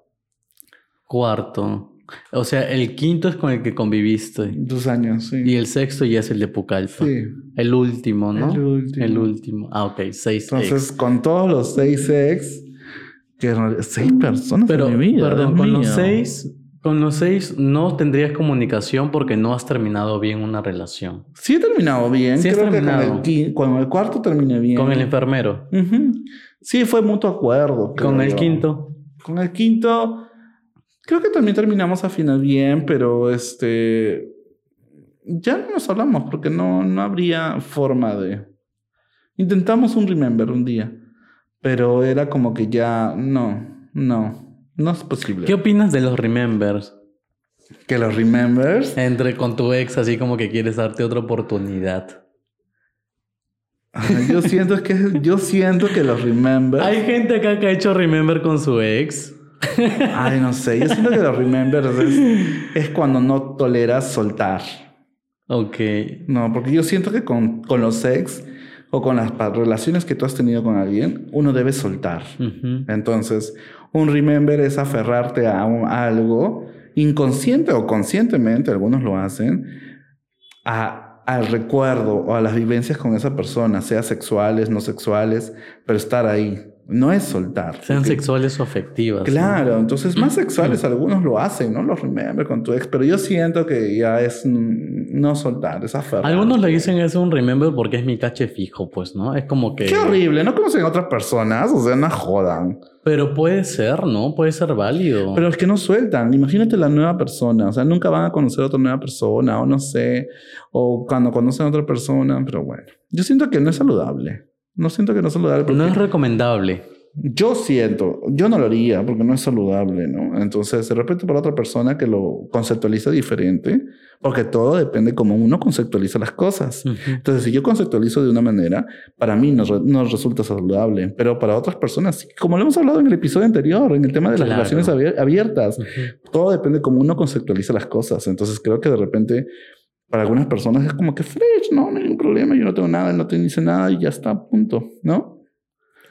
Cuarto. O sea, el quinto es con el que conviviste. Dos años, sí. Y el sexto ya es el de Pucallpa. Sí. El último, ¿no? El último. El último. Ah, ok. Seis Entonces, ex. con todos los seis ex, que seis personas Pero, en mi vida. perdón, Dios con los seis... Con los seis no tendrías comunicación porque no has terminado bien una relación. Sí he terminado bien. Sí Creo que con terminado. el, qui- con el cuarto terminé bien. Con el enfermero. Sí, fue mutuo acuerdo. Con el yo. quinto. Con el quinto, creo que también terminamos a final bien, pero este. Ya no nos hablamos porque no, no habría forma de. Intentamos un remember un día, pero era como que ya. No, no, no es posible. ¿Qué opinas de los remembers? Que los remembers. Entre con tu ex, así como que quieres darte otra oportunidad. Yo siento que yo siento que los remembers. Hay gente acá que ha hecho remember con su ex. Ay, no sé. Yo siento que los remembers es, es cuando no toleras soltar. Ok. No, porque yo siento que con, con los ex o con las relaciones que tú has tenido con alguien, uno debe soltar. Ujú. Entonces, un remember es aferrarte a, un- a algo inconsciente o conscientemente, algunos lo hacen, a- al recuerdo o a las vivencias con esa persona, sea sexuales, no sexuales, pero estar ahí. No es soltar. Sean porque- sexuales o afectivas. ¿no? Claro, entonces más sexuales algunos lo hacen, ¿no? Los remember con tu ex, pero yo siento que ya es mm, no soltar, es aferrar. Algunos le dicen es un remember porque es mi cache fijo, pues, ¿no? Es como que... Qué horrible, no conocen a otras personas, o sea, no jodan. Pero puede ser, ¿no? Puede ser válido. Pero es que no sueltan. Imagínate la nueva persona, o sea, nunca van a conocer a otra nueva persona, o no sé, o cuando conocen a otra persona, pero bueno, yo siento que no es saludable. No siento que no es saludable No es recomendable. yo siento, yo no lo haría porque no es saludable, ¿no? Entonces, de repente para otra persona que lo conceptualiza diferente, porque todo depende cómo uno conceptualiza las cosas. Ujú. Entonces, si yo conceptualizo de una manera, para mí no, no resulta saludable, pero para otras personas, como lo hemos hablado en el episodio anterior, en el tema de las Claro. relaciones abier- abiertas, todo depende cómo uno conceptualiza las cosas. Entonces, creo que de repente, para algunas personas es como que fresh, no, no hay ningún problema, yo no tengo nada, no te dice nada y ya está, punto, ¿no?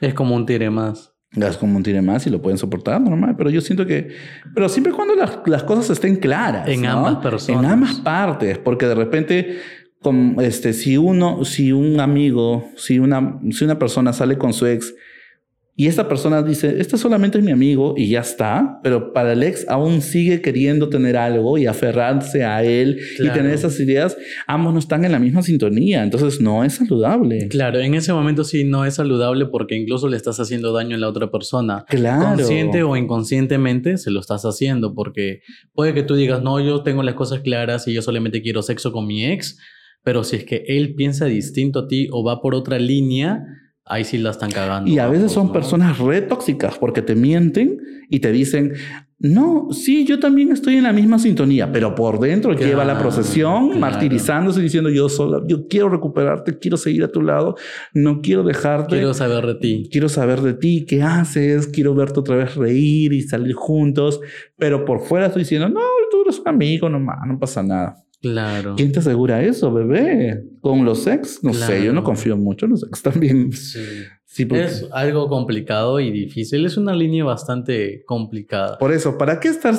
Es como un tire más. Es como un tire más y lo pueden soportar normal, pero yo siento que, pero siempre cuando las, las cosas estén claras. En ¿no? ambas personas. En ambas partes, porque de repente, con, este, si uno, si un amigo, si una, si una persona sale con su ex y esta persona dice, este solamente es mi amigo y ya está, pero para el ex aún sigue queriendo tener algo y aferrarse a él y tener esas ideas, ambos no están en la misma sintonía, entonces no es saludable. Claro, en ese momento sí no es saludable porque incluso le estás haciendo daño a la otra persona. Claro. Consciente o inconscientemente se lo estás haciendo porque puede que tú digas, no, yo tengo las cosas claras y yo solamente quiero sexo con mi ex, pero si es que él piensa distinto a ti o va por otra línea, ahí sí la están cagando. Y a veces ambos, son ¿no? personas re tóxicas porque te mienten y te dicen, no, sí, yo también estoy en la misma sintonía, pero por dentro Claro, lleva la procesión claro. martirizándose y diciendo, yo sola, yo quiero recuperarte, quiero seguir a tu lado, no quiero dejarte. Quiero saber de ti. Quiero saber de ti, qué haces, quiero verte otra vez reír y salir juntos, pero por fuera estoy diciendo, no, tú eres un amigo nomás, no pasa nada. Claro. ¿Quién te asegura eso, bebé? ¿Con los ex? No sé, yo no confío mucho en los ex también. Sí. [laughs] Sí, porque- Es algo complicado y difícil. Es una línea bastante complicada. Por eso, ¿para qué estar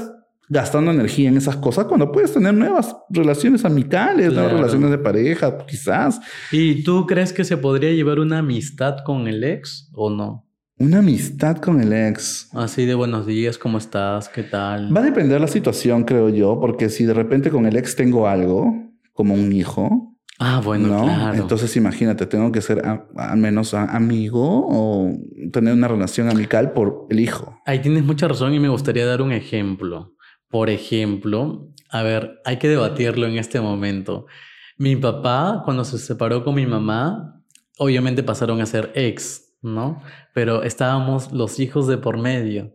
gastando energía en esas cosas cuando puedes tener nuevas relaciones amicales, nuevas relaciones de pareja, quizás? ¿Y tú crees que se podría llevar una amistad con el ex o no? Una amistad con el ex. Así de buenos días, ¿cómo estás? ¿Qué tal? Va a depender la situación, creo yo, porque si de repente con el ex tengo algo, como un hijo, Ah, bueno, ¿no? claro. Entonces imagínate, tengo que ser al menos a- amigo o tener una relación amical por el hijo. Ahí tienes mucha razón y me gustaría dar un ejemplo. Por ejemplo, a ver, hay que debatirlo en este momento. Mi papá, cuando se separó con mi mamá, obviamente pasaron a ser ex, ¿no? Pero estábamos los hijos de por medio.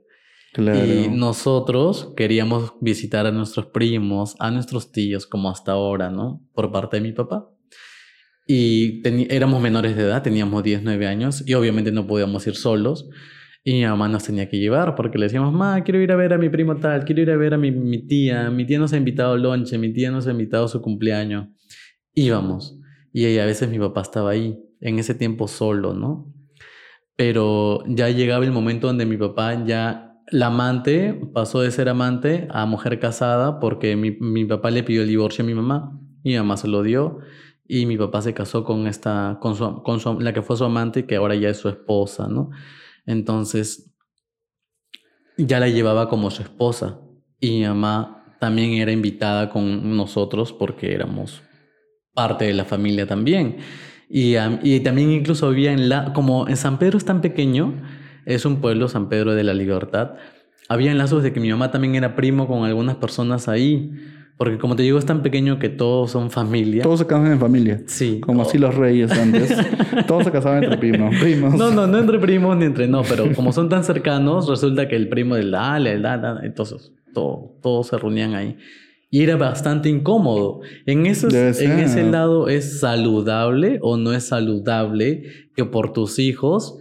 Claro. Y nosotros queríamos visitar a nuestros primos, a nuestros tíos, como hasta ahora, ¿no? Por parte de mi papá. Y éramos menores de edad, teníamos 10, 9 años, y obviamente no podíamos ir solos. Y mi mamá nos tenía que llevar porque le decíamos, ma, quiero ir a ver a mi primo tal, quiero ir a ver a mi, mi tía, mi tía nos ha invitado al lonche, mi tía nos ha invitado a su cumpleaños. Íbamos. Y a veces mi papá estaba ahí, en ese tiempo solo, ¿no? Pero ya llegaba el momento donde mi papá ya, la amante, pasó de ser amante a mujer casada porque mi, mi papá le pidió el divorcio a mi mamá mi mamá se lo dio y mi papá se casó con esta, con, su, con su- la que fue su amante que ahora ya es su esposa, ¿no? Entonces, ya la llevaba como su esposa y mi mamá también era invitada con nosotros porque éramos parte de la familia también. Y, am- y también incluso había en la, como en San Pedro es tan pequeño, es un pueblo, San Pedro de la Libertad, había lazos de que mi mamá también era primo con algunas personas ahí, porque como te digo es tan pequeño que todos son familia. Todos se casan en familia. Sí. Como así los reyes antes. [laughs] Todos se casaban entre primos. primos. No, no, no entre primos ni entre no, pero como son tan cercanos, resulta que el primo del dale, el da, da, entonces todo, todos se reunían ahí. Y era bastante incómodo. En, esos, en ese lado, ¿es saludable o no es saludable que por tus hijos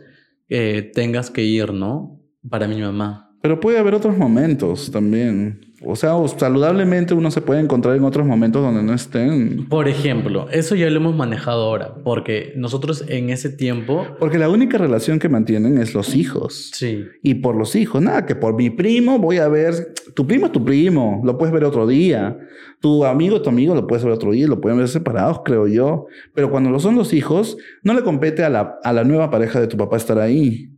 eh, tengas que ir, no? Para mi mamá. Pero puede haber otros momentos también. O sea, o saludablemente uno se puede encontrar en otros momentos donde no estén. Por ejemplo, eso ya lo hemos manejado ahora, porque nosotros en ese tiempo, Porque la única relación que mantienen es los hijos. sí, Y por los hijos, nada, que por mi primo voy a ver. Tu primo es tu primo, lo puedes ver otro día. Tu amigo es tu amigo, lo puedes ver otro día, lo pueden ver separados, creo yo. Pero cuando lo son los hijos, no le compete a la, a la nueva pareja de tu papá estar ahí.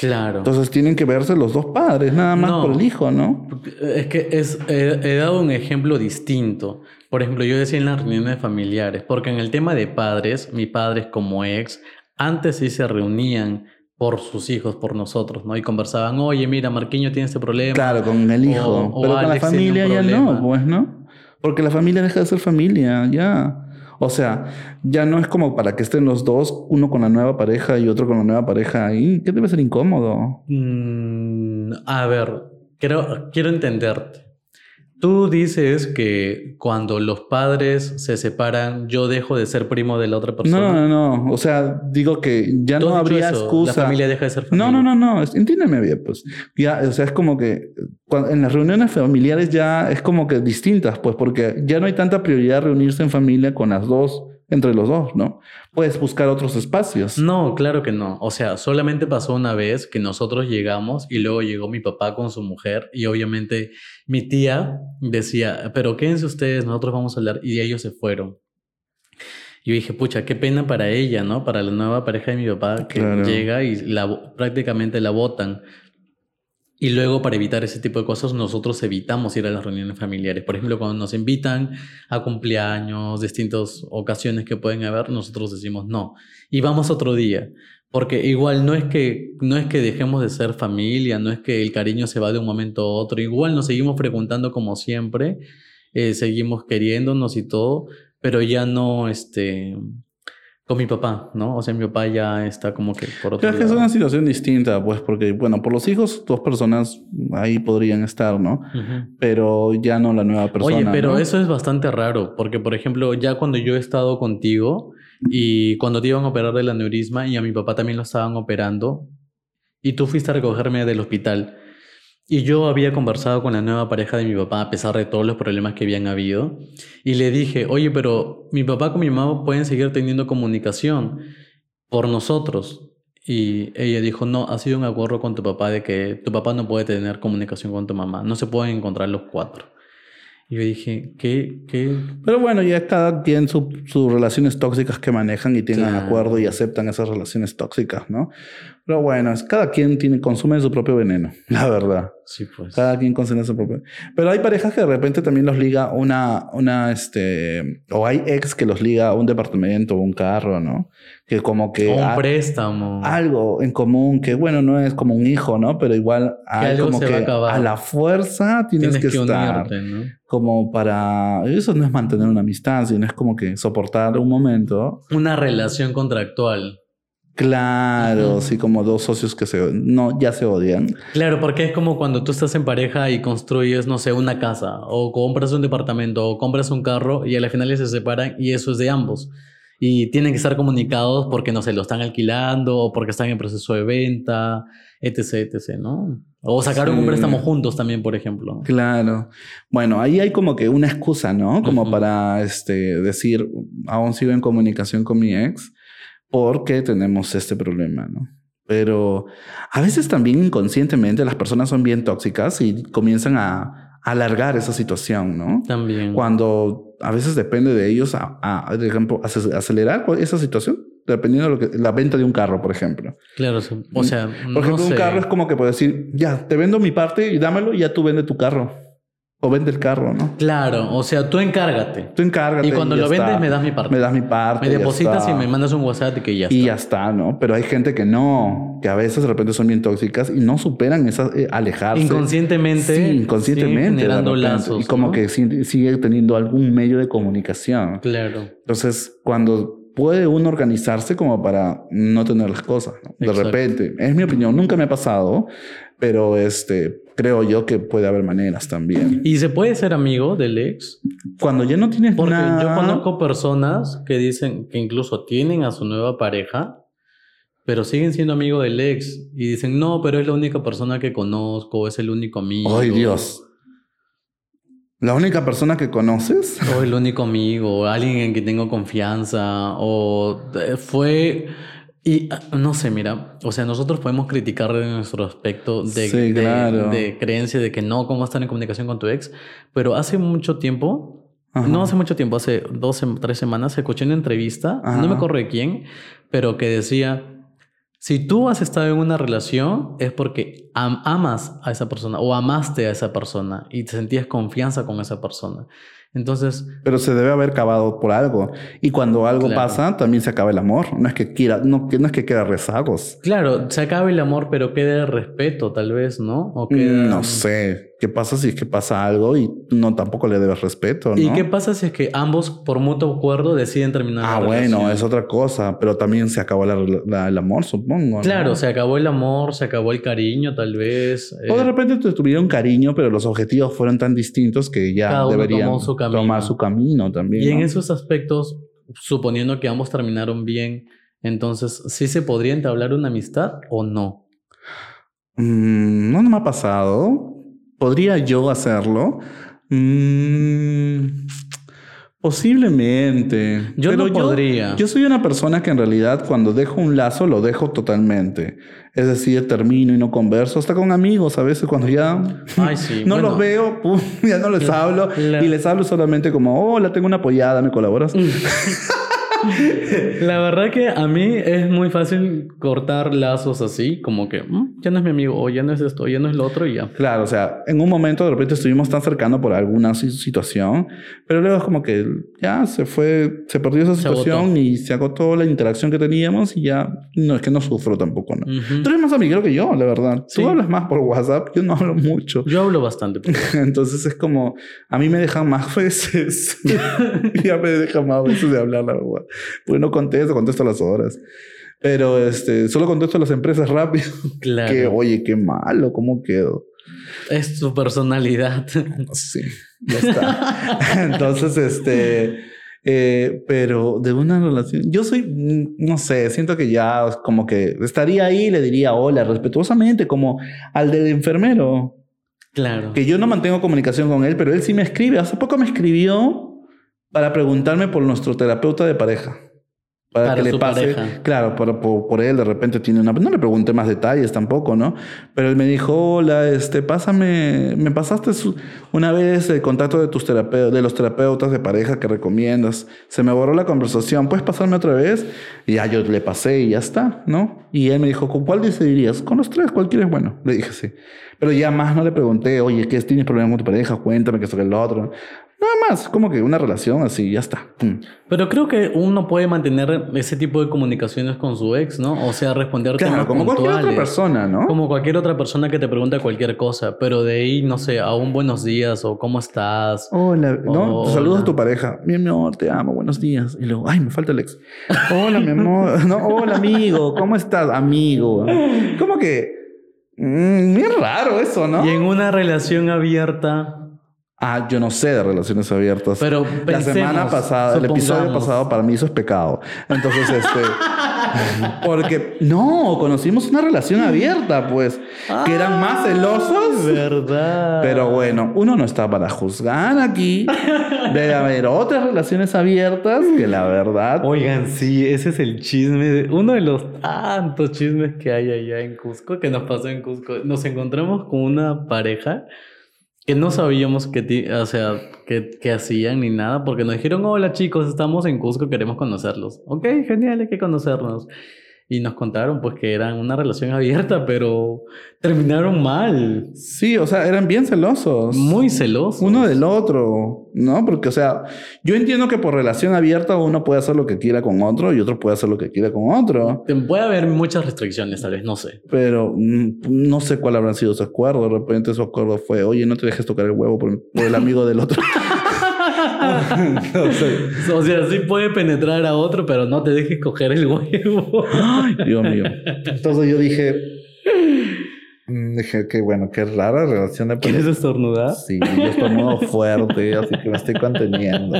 Claro. Entonces tienen que verse los dos padres, nada más No. por el hijo, ¿no? Es que es, he, he dado un ejemplo distinto. Por ejemplo, yo decía en las reuniones familiares, porque en el tema de padres, mis padres como ex, antes sí se reunían por sus hijos, por nosotros, ¿no? Y conversaban, oye, mira, Marquiño tiene este problema. Claro, con el hijo. O- o Pero con la familia ya no, pues, ¿no? Porque la familia deja de ser familia, ya. O sea, ya no es como para que estén los dos, uno con la nueva pareja y otro con la nueva pareja ahí, que debe ser incómodo. Mm, a ver, quiero, quiero entenderte. Tú dices que cuando los padres se separan, yo dejo de ser primo de la otra persona. No, no, no. O sea, digo que ya no habría eso, excusa. La familia deja de ser familia. No, no, no, no. Entiéndeme bien, pues. Ya, o sea, es como que en las reuniones familiares ya es como que distintas, pues, porque ya no hay tanta prioridad reunirse en familia con las dos, entre los dos, ¿no? Puedes buscar otros espacios. No, claro que no. O sea, solamente pasó una vez que nosotros llegamos y luego llegó mi papá con su mujer y obviamente mi tía decía, pero quédense ustedes, nosotros vamos a hablar y ellos se fueron. Yo dije, pucha, qué pena para ella, ¿no? Para la nueva pareja de mi papá que Claro. llega y la, prácticamente la botan. Y luego, para evitar ese tipo de cosas, nosotros evitamos ir a las reuniones familiares. Por ejemplo, cuando nos invitan a cumpleaños, distintas ocasiones que pueden haber, nosotros decimos no. Y vamos otro día. Porque igual no es que no es que dejemos de ser familia, no es que el cariño se va de un momento a otro. Igual nos seguimos frecuentando como siempre, eh, seguimos queriéndonos y todo, pero ya no este con mi papá, ¿no? O sea, mi papá ya está como que por otro Creo que es una situación distinta, pues, porque, bueno, por los hijos, dos personas ahí podrían estar, ¿no? Pero ya no la nueva persona. Oye, pero ¿no? eso es bastante raro, porque por ejemplo, ya cuando yo he estado contigo y cuando te iban a operar del aneurisma y a mi papá también lo estaban operando y tú fuiste a recogerme del hospital y yo había conversado con la nueva pareja de mi papá a pesar de todos los problemas que habían habido y le dije, oye, pero mi papá con mi mamá pueden seguir teniendo comunicación por nosotros. Y ella dijo, no, ha sido un acuerdo con tu papá de que tu papá no puede tener comunicación con tu mamá, no se pueden encontrar los cuatro. Y yo dije, ¿qué? ¿Qué? Pero bueno, ya cada quien su- sus relaciones tóxicas que manejan y tienen Claro. acuerdo y aceptan esas relaciones tóxicas, ¿no? Pero bueno, es, cada quien tiene, consume su propio veneno, [laughs] la verdad. Sí, pues. Cada quien considera su propio. Pero hay parejas que de repente también los liga una, una, este, o hay ex que los liga a un departamento o un carro, ¿no? Que como que. O un a- préstamo. algo en común que, bueno, no es como un hijo, ¿no? Pero igual hay algo como se va que a a la fuerza tienes, Tienes que, que, estar. unirte, ¿no? Como para. Eso no es mantener una amistad, sino es como que soportar un momento. Una relación contractual. Claro, sí, como dos socios que se, no, ya se odian. Claro, porque es como cuando tú estás en pareja y construyes, no sé, una casa, o compras un departamento, o compras un carro, y a la final se separan y eso es de ambos. Y tienen que estar comunicados porque, no sé, lo están alquilando, o porque están en proceso de venta, etc, etc, ¿no? O sacaron un préstamo juntos también, por ejemplo. Claro. Bueno, ahí hay como que una excusa, ¿no? Como para este, decir, aún sigo en comunicación con mi ex porque tenemos este problema, ¿no? Pero a veces también inconscientemente las personas son bien tóxicas y comienzan a alargar esa situación, ¿no? También. Cuando a veces depende de ellos, a, a, por ejemplo, ace- acelerar esa situación, dependiendo de lo que, la venta de un carro, por ejemplo. Claro, o sea, Por no ejemplo, un carro es como que puedo decir, ya, te vendo mi parte y dámelo y ya tú vende tu carro. O vende el carro, ¿no? Claro, o sea, tú encárgate. Tú encárgate. Y cuando lo vendes, está. me das mi parte. Me das mi parte. Me depositas y me mandas un WhatsApp y que ya Y está. ya está, ¿no? Pero hay gente que no, que a veces de repente son bien tóxicas y no superan esa eh, alejarse. Inconscientemente. Sí, inconscientemente. de generando lazos. Y como ¿no? que sí- sigue teniendo algún medio de comunicación. Claro. Entonces, cuando puede uno organizarse como para no tener las cosas, ¿no? De Exacto. repente, es mi opinión, nunca me ha pasado, pero este, creo yo que puede haber maneras también. ¿Y se puede ser amigo del ex? Cuando ya no tienes Porque nada... yo conozco personas que dicen que incluso tienen a su nueva pareja, pero siguen siendo amigos del ex y dicen, no, pero es la única persona que conozco, es el único amigo. ¡Ay, Dios! ¿La única persona que conoces? O el único amigo, alguien en quien tengo confianza, o eh, fue... Y ah, no sé, mira, o sea, nosotros podemos criticar de nuestro aspecto de, Sí, de- claro. de creencia de que no, cómo estar en comunicación con tu ex, pero hace mucho tiempo, Ajá. no hace mucho tiempo, hace dos, tres semanas, escuché una entrevista, Ajá. no me acuerdo de quién, pero que decía, si tú has estado en una relación es porque am- amas a esa persona o amaste a esa persona y te sentías confianza con esa persona. Entonces, Pero se debe haber acabado por algo. Y cuando algo Claro. pasa, también se acaba el amor. No es que quiera, no, no es que quede rezagos. claro, se acaba el amor, pero queda el respeto, tal vez, ¿no? O queda... Mm, No sé. ¿Qué pasa si es que pasa algo y no tampoco le debes respeto, no? ¿Y qué pasa si es que ambos, por mutuo acuerdo, deciden terminar Ah, la bueno, relación? es otra cosa. Pero también se acabó la- la- el amor, supongo. ¿no? Claro, se acabó el amor, se acabó el cariño, tal vez. O de eh, repente te tuvieron cariño, pero los objetivos fueron tan distintos que ya Cada uno deberían tomó su camino. tomar su camino también. y en esos aspectos, suponiendo que ambos terminaron bien, entonces, ¿sí se podría entablar una amistad o no? Mm, no, no me ha pasado. ¿Podría yo hacerlo? Mm, posiblemente. Yo Pero no podría. Yo soy una persona que en realidad cuando dejo un lazo lo dejo totalmente. Es decir, termino y no converso. Hasta con amigos a veces cuando ya Ay, sí. [laughs] no bueno, los veo, pum, [laughs] ya no les La- hablo. la- Y les hablo solamente como, hola, tengo una apoyada, ¿me colaboras? [laughs] [laughs] La verdad que a mí es muy fácil cortar lazos así, como que "Mm, ya no es mi amigo, o ya no es esto, o ya no es lo otro y ya. Claro, o sea, en un momento de repente estuvimos tan cercanos por alguna si- situación, pero luego es como que ya se fue, se perdió esa Se situación agotó. y se agotó la interacción que teníamos y ya no es que no sufro tampoco, ¿no? Ujú. Tú eres más amiguero que yo, la verdad. Sí. Tú hablas más por WhatsApp, yo no hablo mucho. Yo hablo bastante. [laughs] Entonces es como, a mí me dejan más veces. [laughs] ya me dejan más veces de hablar, la verdad. [laughs] Porque no contesto, contesto a las horas. Pero este, solo contesto a las empresas rápido. [laughs] Claro. Que, oye, qué malo, ¿cómo quedo? Es su personalidad. [laughs] Sí, ya está. Entonces, este, eh, pero de una relación, yo soy, mm, no sé, siento que ya como que estaría ahí y le diría hola respetuosamente, como al del enfermero, claro. que yo no mantengo comunicación con él, pero él sí me escribe. Hace poco me escribió para preguntarme por nuestro terapeuta de pareja. para, Para que le pase. pareja. Claro, por, por, por él de repente tiene una. No le pregunté más detalles tampoco, ¿no? Pero él me dijo: Hola, este, pásame. Me pasaste su- una vez el contacto de tus terapeutas, de los terapeutas de pareja que recomiendas. Se me borró la conversación. ¿Puedes pasarme otra vez? Y ya yo le pasé y ya está, ¿no? Y él me dijo: ¿Con cuál decidirías? Con los tres, ¿cuál quieres? Bueno, le dije sí. Pero ya más no le pregunté: Oye, ¿qué tienes problemas con tu pareja? Cuéntame que esto que el otro. Nada más, como que una relación así, ya está. Pum. Pero creo que uno puede mantener ese tipo de comunicaciones con su ex, ¿no? O sea, responder Claro, temas como cualquier otra puntuales. persona, ¿no? Como cualquier otra persona que te pregunta cualquier cosa, pero de ahí, no sé, a un buenos días o cómo estás. Hola, ¿no? Hola. Saludos a tu pareja. Mi amor, te amo, buenos días. Y luego, ay, me falta el ex. Hola, mi amor. [laughs] No, hola, amigo. ¿Cómo estás, amigo? Como que. mm, bien raro eso, ¿no? Y en una relación abierta, Ah, yo no sé de relaciones abiertas. pero la pensemos, semana pasada, el episodio pasado, para mí eso es pecado. Entonces, este. [laughs] porque no, conocimos una relación abierta, pues, que eran más celosos. Ay, verdad. Pero bueno, uno no está para juzgar aquí. Debe haber otras relaciones abiertas que la verdad. Oigan, sí, ese es el chisme, de- uno de los tantos chismes que hay allá en Cusco, que nos pasó en Cusco. Nos encontramos con una pareja que no sabíamos qué, o sea, qué hacían ni nada, porque nos dijeron, hola chicos, estamos en Cusco, queremos conocerlos. Ok, genial, hay que conocernos. Y nos contaron pues que eran una relación abierta, pero terminaron mal, Sí, o sea, eran bien celosos. muy celosos. Uno del otro, ¿no? Porque, o sea, yo entiendo que por relación abierta uno puede hacer lo que quiera con otro y otro puede hacer lo que quiera con otro. Puede haber muchas restricciones, tal vez, no sé. Pero mm, no sé cuál habrán sido su acuerdo. De repente su acuerdo fue, oye, no te dejes tocar el huevo por, por el amigo del otro. [laughs] [laughs] No sé. O sea, sí puede penetrar a otro, pero no te dejes coger el huevo. Ay, Dios mío. Entonces yo dije, mm, dije que bueno, qué rara relación de ¿Quieres estornudar? Sí, yo estornudo fuerte, así que me estoy conteniendo.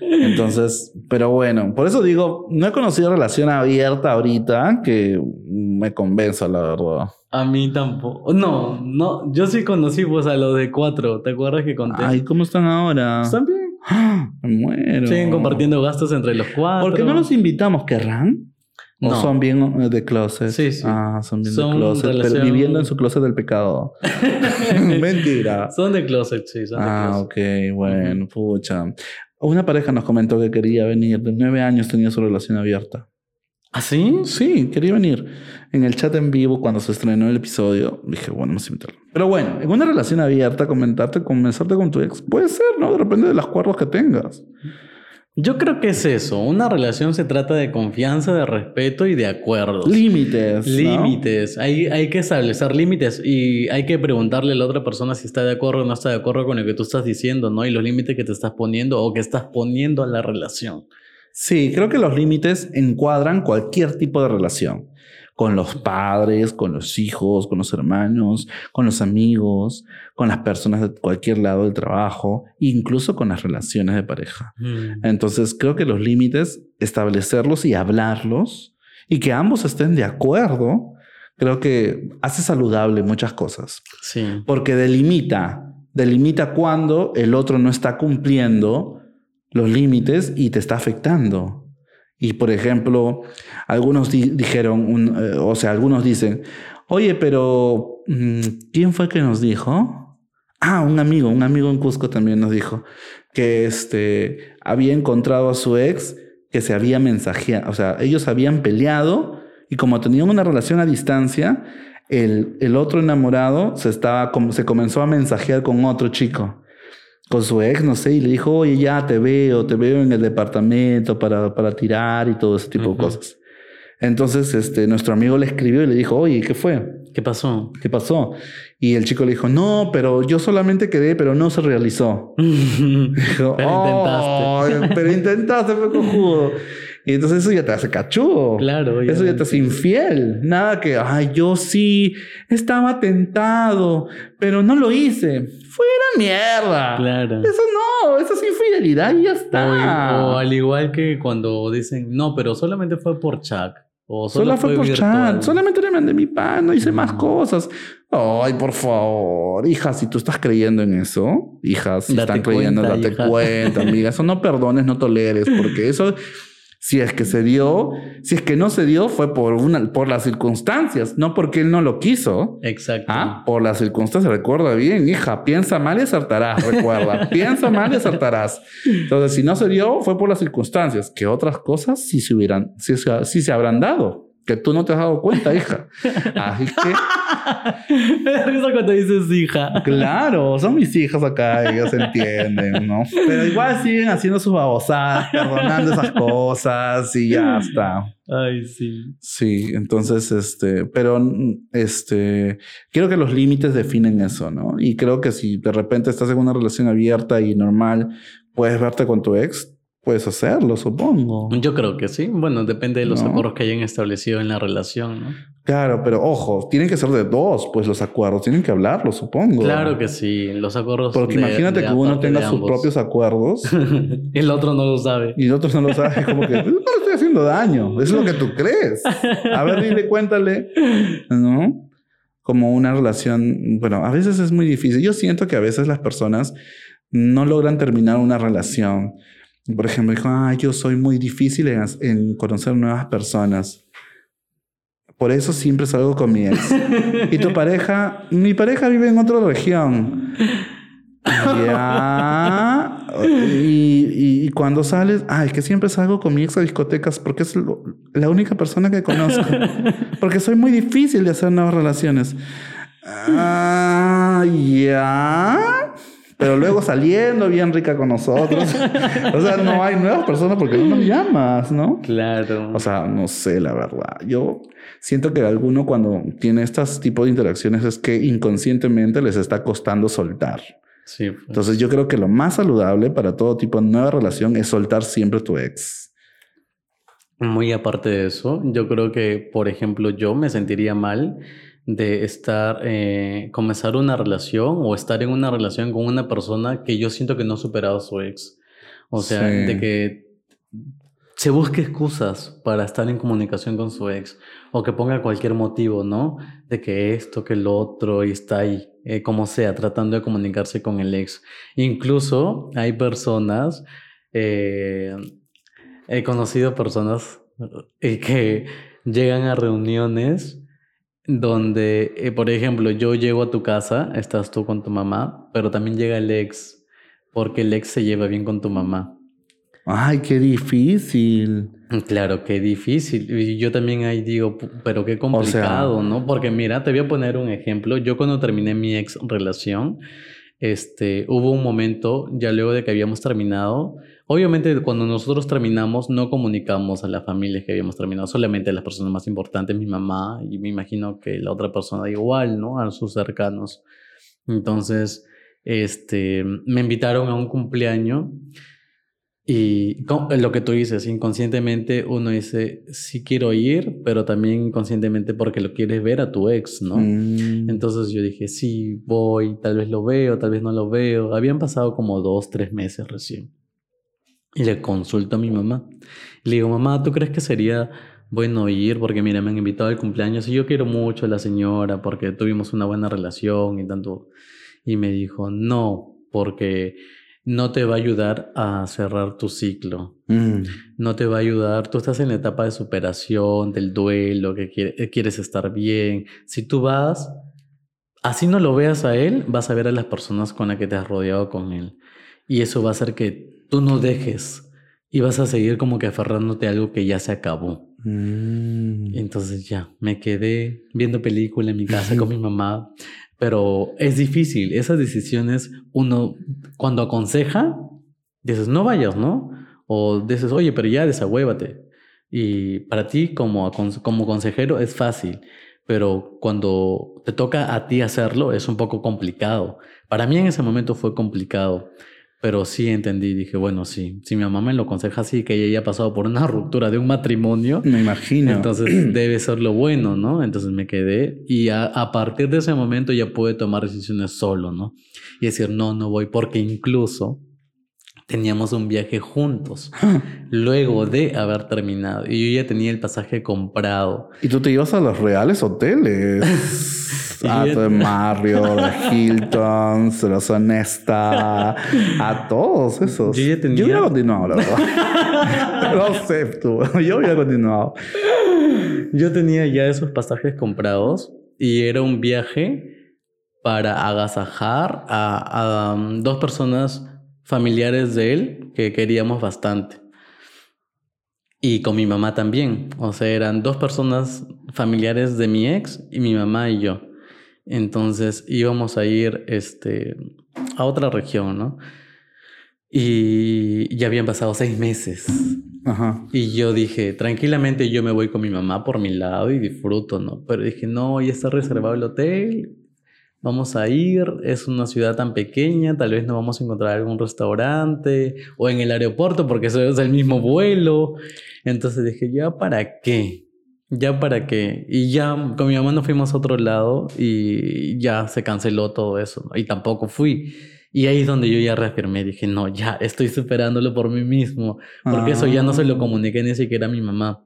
Entonces, pero bueno, por eso digo, no he conocido relación abierta ahorita que me convenza, la verdad. A mí tampoco. No, no. Yo sí conocí pues a los de cuatro. ¿Te acuerdas que conté? Ay, ¿cómo están ahora? ¿Están bien? ¡Ah! Me muero. Siguen compartiendo gastos entre los cuatro. ¿Por qué no los invitamos? ¿Querrán? ¿O No. son bien eh, de closet? Sí, sí. Ah, son bien Son de closet. pero viviendo en su closet del pecado. [laughs] Mentira. Son de closet, sí, son de Ah, closet. ok, bueno, pucha. Una pareja nos comentó que quería venir. De nueve años tenía su relación abierta. ¿Ah, sí? Sí, quería venir. En el chat en vivo, cuando se estrenó el episodio, dije, bueno, vamos a invitarlo. Pero bueno, en una relación abierta, comentarte, comenzarte con tu ex, puede ser, ¿no? Depende de los acuerdos que tengas. Yo creo que es eso. Una relación se trata de confianza, de respeto y de acuerdos. Límites. ¿no? Límites, hay, hay que establecer límites y hay que preguntarle a la otra persona si está de acuerdo o no está de acuerdo con lo que tú estás diciendo, ¿no? Y los límites que te estás poniendo o que estás poniendo a la relación. Sí, creo que los límites encuadran cualquier tipo de relación. Con los padres, con los hijos, con los hermanos, con los amigos, con las personas de cualquier lado del trabajo, incluso con las relaciones de pareja. Entonces, creo que los límites, establecerlos y hablarlos y que ambos estén de acuerdo, creo que hace saludable muchas cosas. Sí. Porque delimita, delimita cuando el otro no está cumpliendo los límites y te está afectando. Y por ejemplo, algunos di- dijeron, eh, o sea, algunos dicen, oye, pero mm, ¿quién fue que nos dijo? Ah, un amigo, un amigo en Cusco también nos dijo que este, había encontrado a su ex que se había mensajeado, o sea, ellos habían peleado y como tenían una relación a distancia, el, el otro enamorado se, estaba, se comenzó a mensajear con otro chico, con su ex, no sé, y le dijo, oye, ya te veo, te veo en el departamento para, para tirar y todo ese tipo de cosas. Entonces, este, nuestro amigo le escribió y le dijo, oye, ¿qué fue? ¿Qué pasó? ¿Qué pasó? Y el chico le dijo, no, pero yo solamente quedé, pero no se realizó. [laughs] Dijo, Pero "Oh, pero intentaste, fue cojudo. [laughs] Y entonces eso ya te hace cachudo. Claro, Eso ya te hace infiel. Nada que, ay, yo sí estaba tentado, pero no lo hice. Fuera mierda. Claro. Eso no, eso es infidelidad y ya está. O, o al igual que cuando dicen, no, pero solamente fue por chat. O solo, Solo fue por virtual". chat. Solamente le mandé mi pan, no hice más cosas. Ay, por favor. Hija, si tú estás creyendo en eso, hija, si Date están creyendo, cuenta, date hija. cuenta, amiga. Eso no perdones, no toleres, porque eso [laughs] Si es que se dio, si es que no se dio, fue por una, por las circunstancias, no porque él no lo quiso. Exacto. Ah, por las circunstancias. Recuerda bien, hija, piensa mal y acertarás. Recuerda, [laughs] piensa mal y acertarás. Entonces, si no se dio, fue por las circunstancias. Que otras cosas sí se hubieran, sí, sí se habrán dado. Que tú no te has dado cuenta, hija. Así que, [laughs] Me da risa cuando dices hija. claro, son mis hijas acá, ellos entienden, ¿no? Pero igual siguen haciendo sus babosadas, perdonando esas cosas y ya está. Ay, sí. Sí, entonces, este, pero, este, quiero que los límites definen eso, ¿no? Y creo que si de repente estás en una relación abierta y normal, puedes verte con tu ex, puedes hacerlo, supongo. Yo creo que sí. Bueno, depende de los No. acuerdos que hayan establecido en la relación, ¿no? Claro, pero ojo, tienen que ser de dos, pues los acuerdos, tienen que hablarlo, supongo. Claro que sí. Los acuerdos. Porque de- imagínate de que uno tenga sus propios acuerdos [laughs] El otro no lo sabe. y el otro no lo sabe, como que no le estoy haciendo daño, es lo que tú crees. A ver, dile, cuéntale, ¿no? Como una relación, bueno, a veces es muy difícil. Yo siento que a veces las personas no logran terminar una relación. Por ejemplo, dijo, ay, yo soy muy difícil en, en conocer nuevas personas. Por eso siempre salgo con mi ex. Y tu pareja, mi pareja vive en otra región. Ya. Y, y- y cuando sales, ay, que siempre salgo con mi ex a discotecas porque es lo- la única persona que conozco. Porque soy muy difícil de hacer nuevas relaciones. Ah, ya. Pero luego saliendo bien rica con nosotros. O sea, no hay nuevas personas porque no nos llamas, ¿no? Claro. O sea, no sé, la verdad. Yo siento que alguno cuando tiene estos tipos de interacciones es que inconscientemente les está costando soltar. sí. pues. Entonces yo creo que lo más saludable para todo tipo de nueva relación es soltar siempre tu ex. Muy aparte de eso, yo creo que, por ejemplo, yo me sentiría mal de estar, eh, comenzar una relación o estar en una relación con una persona que yo siento que no ha superado a su ex. O sea, Sí. de que se busque excusas para estar en comunicación con su ex o que ponga cualquier motivo, ¿no? De que esto, que lo otro y está ahí, eh, como sea, tratando de comunicarse con el ex. Incluso hay personas, eh, he conocido personas eh, que llegan a reuniones donde, eh, por ejemplo, yo llego a tu casa, estás tú con tu mamá, pero también llega el ex, porque el ex se lleva bien con tu mamá. Ay, qué difícil. Claro, qué difícil. Y yo también ahí digo, "Pu- pero qué complicado, ¿no? Porque mira, te voy a poner un ejemplo. Yo cuando terminé mi ex relación, este, hubo un momento, ya luego de que habíamos terminado, obviamente cuando nosotros terminamos no comunicamos a las familias que habíamos terminado, solamente a las personas más importantes, mi mamá, y me imagino que la otra persona igual, ¿no? A sus cercanos. Entonces, este, me invitaron a un cumpleaños y co- lo que tú dices, inconscientemente uno dice, sí quiero ir, pero también inconscientemente porque lo quieres ver a tu ex, ¿no? Mm. Entonces yo dije, sí, voy, tal vez lo veo, tal vez no lo veo. Habían pasado como dos, tres meses recién. Y le consulto a mi mamá. Le digo, mamá, ¿tú crees que sería bueno ir? Porque mira, me han invitado al cumpleaños y yo quiero mucho a la señora porque tuvimos una buena relación y tanto. Y me dijo, no, porque no te va a ayudar a cerrar tu ciclo Mm. no te va a ayudar. Tú estás en la etapa de superación, del duelo, que quiere- eh, quieres estar bien. Si tú vas, así no lo veas a él, vas a ver a las personas con las que te has rodeado con él. Y eso va a hacer que tú no dejes y vas a seguir como que aferrándote a algo que ya se acabó. Mm. Entonces ya, me quedé viendo película en mi casa con mi [laughs] mamá, pero es difícil. Esas decisiones, uno cuando aconseja, dices, no vayas, ¿no? O dices, oye, pero ya desahuévate. Y para ti como, como consejero es fácil, pero cuando te toca a ti hacerlo es un poco complicado. Para mí en ese momento fue complicado. Pero sí entendí, dije, bueno, sí, si mi mamá me lo aconseja así, que ella ya ha pasado por una ruptura de un matrimonio, Me imagino. entonces [clears throat] debe ser lo bueno, ¿no? Entonces me quedé y a, a partir de ese momento ya pude tomar decisiones solo, ¿no? Y decir, no, no voy, porque incluso teníamos un viaje juntos, [laughs] luego de haber terminado. Y yo ya tenía el pasaje comprado. Y tú te ibas a los reales hoteles. [laughs] a de Mario, de Hilton, de los Honesta, a todos esos. Yo ya tenía... Yo hubiera continuado, la verdad. no sé tú, yo hubiera continuado. Yo tenía ya esos pasajes comprados y era un viaje para agasajar a, a um, dos personas familiares de él que queríamos bastante. Y con mi mamá también. O sea, eran dos personas familiares de mi ex y mi mamá y yo. Entonces íbamos a ir este, a otra región, ¿no? Y ya habían pasado seis meses. Ajá. Y yo dije, tranquilamente yo me voy con mi mamá por mi lado y disfruto, ¿no? Pero dije, no, ya está reservado el hotel vamos a ir, es una ciudad tan pequeña, tal vez no vamos a encontrar algún restaurante o en el aeropuerto porque eso es el mismo vuelo. Entonces dije, ¿ya para qué? ¿Ya para qué? Y ya con mi mamá nos fuimos a otro lado y ya se canceló todo eso. Y tampoco fui. Y ahí es donde yo ya reafirmé, dije, no, ya estoy superándolo por mí mismo, porque eso ya no se lo ah. comuniqué ni siquiera a mi mamá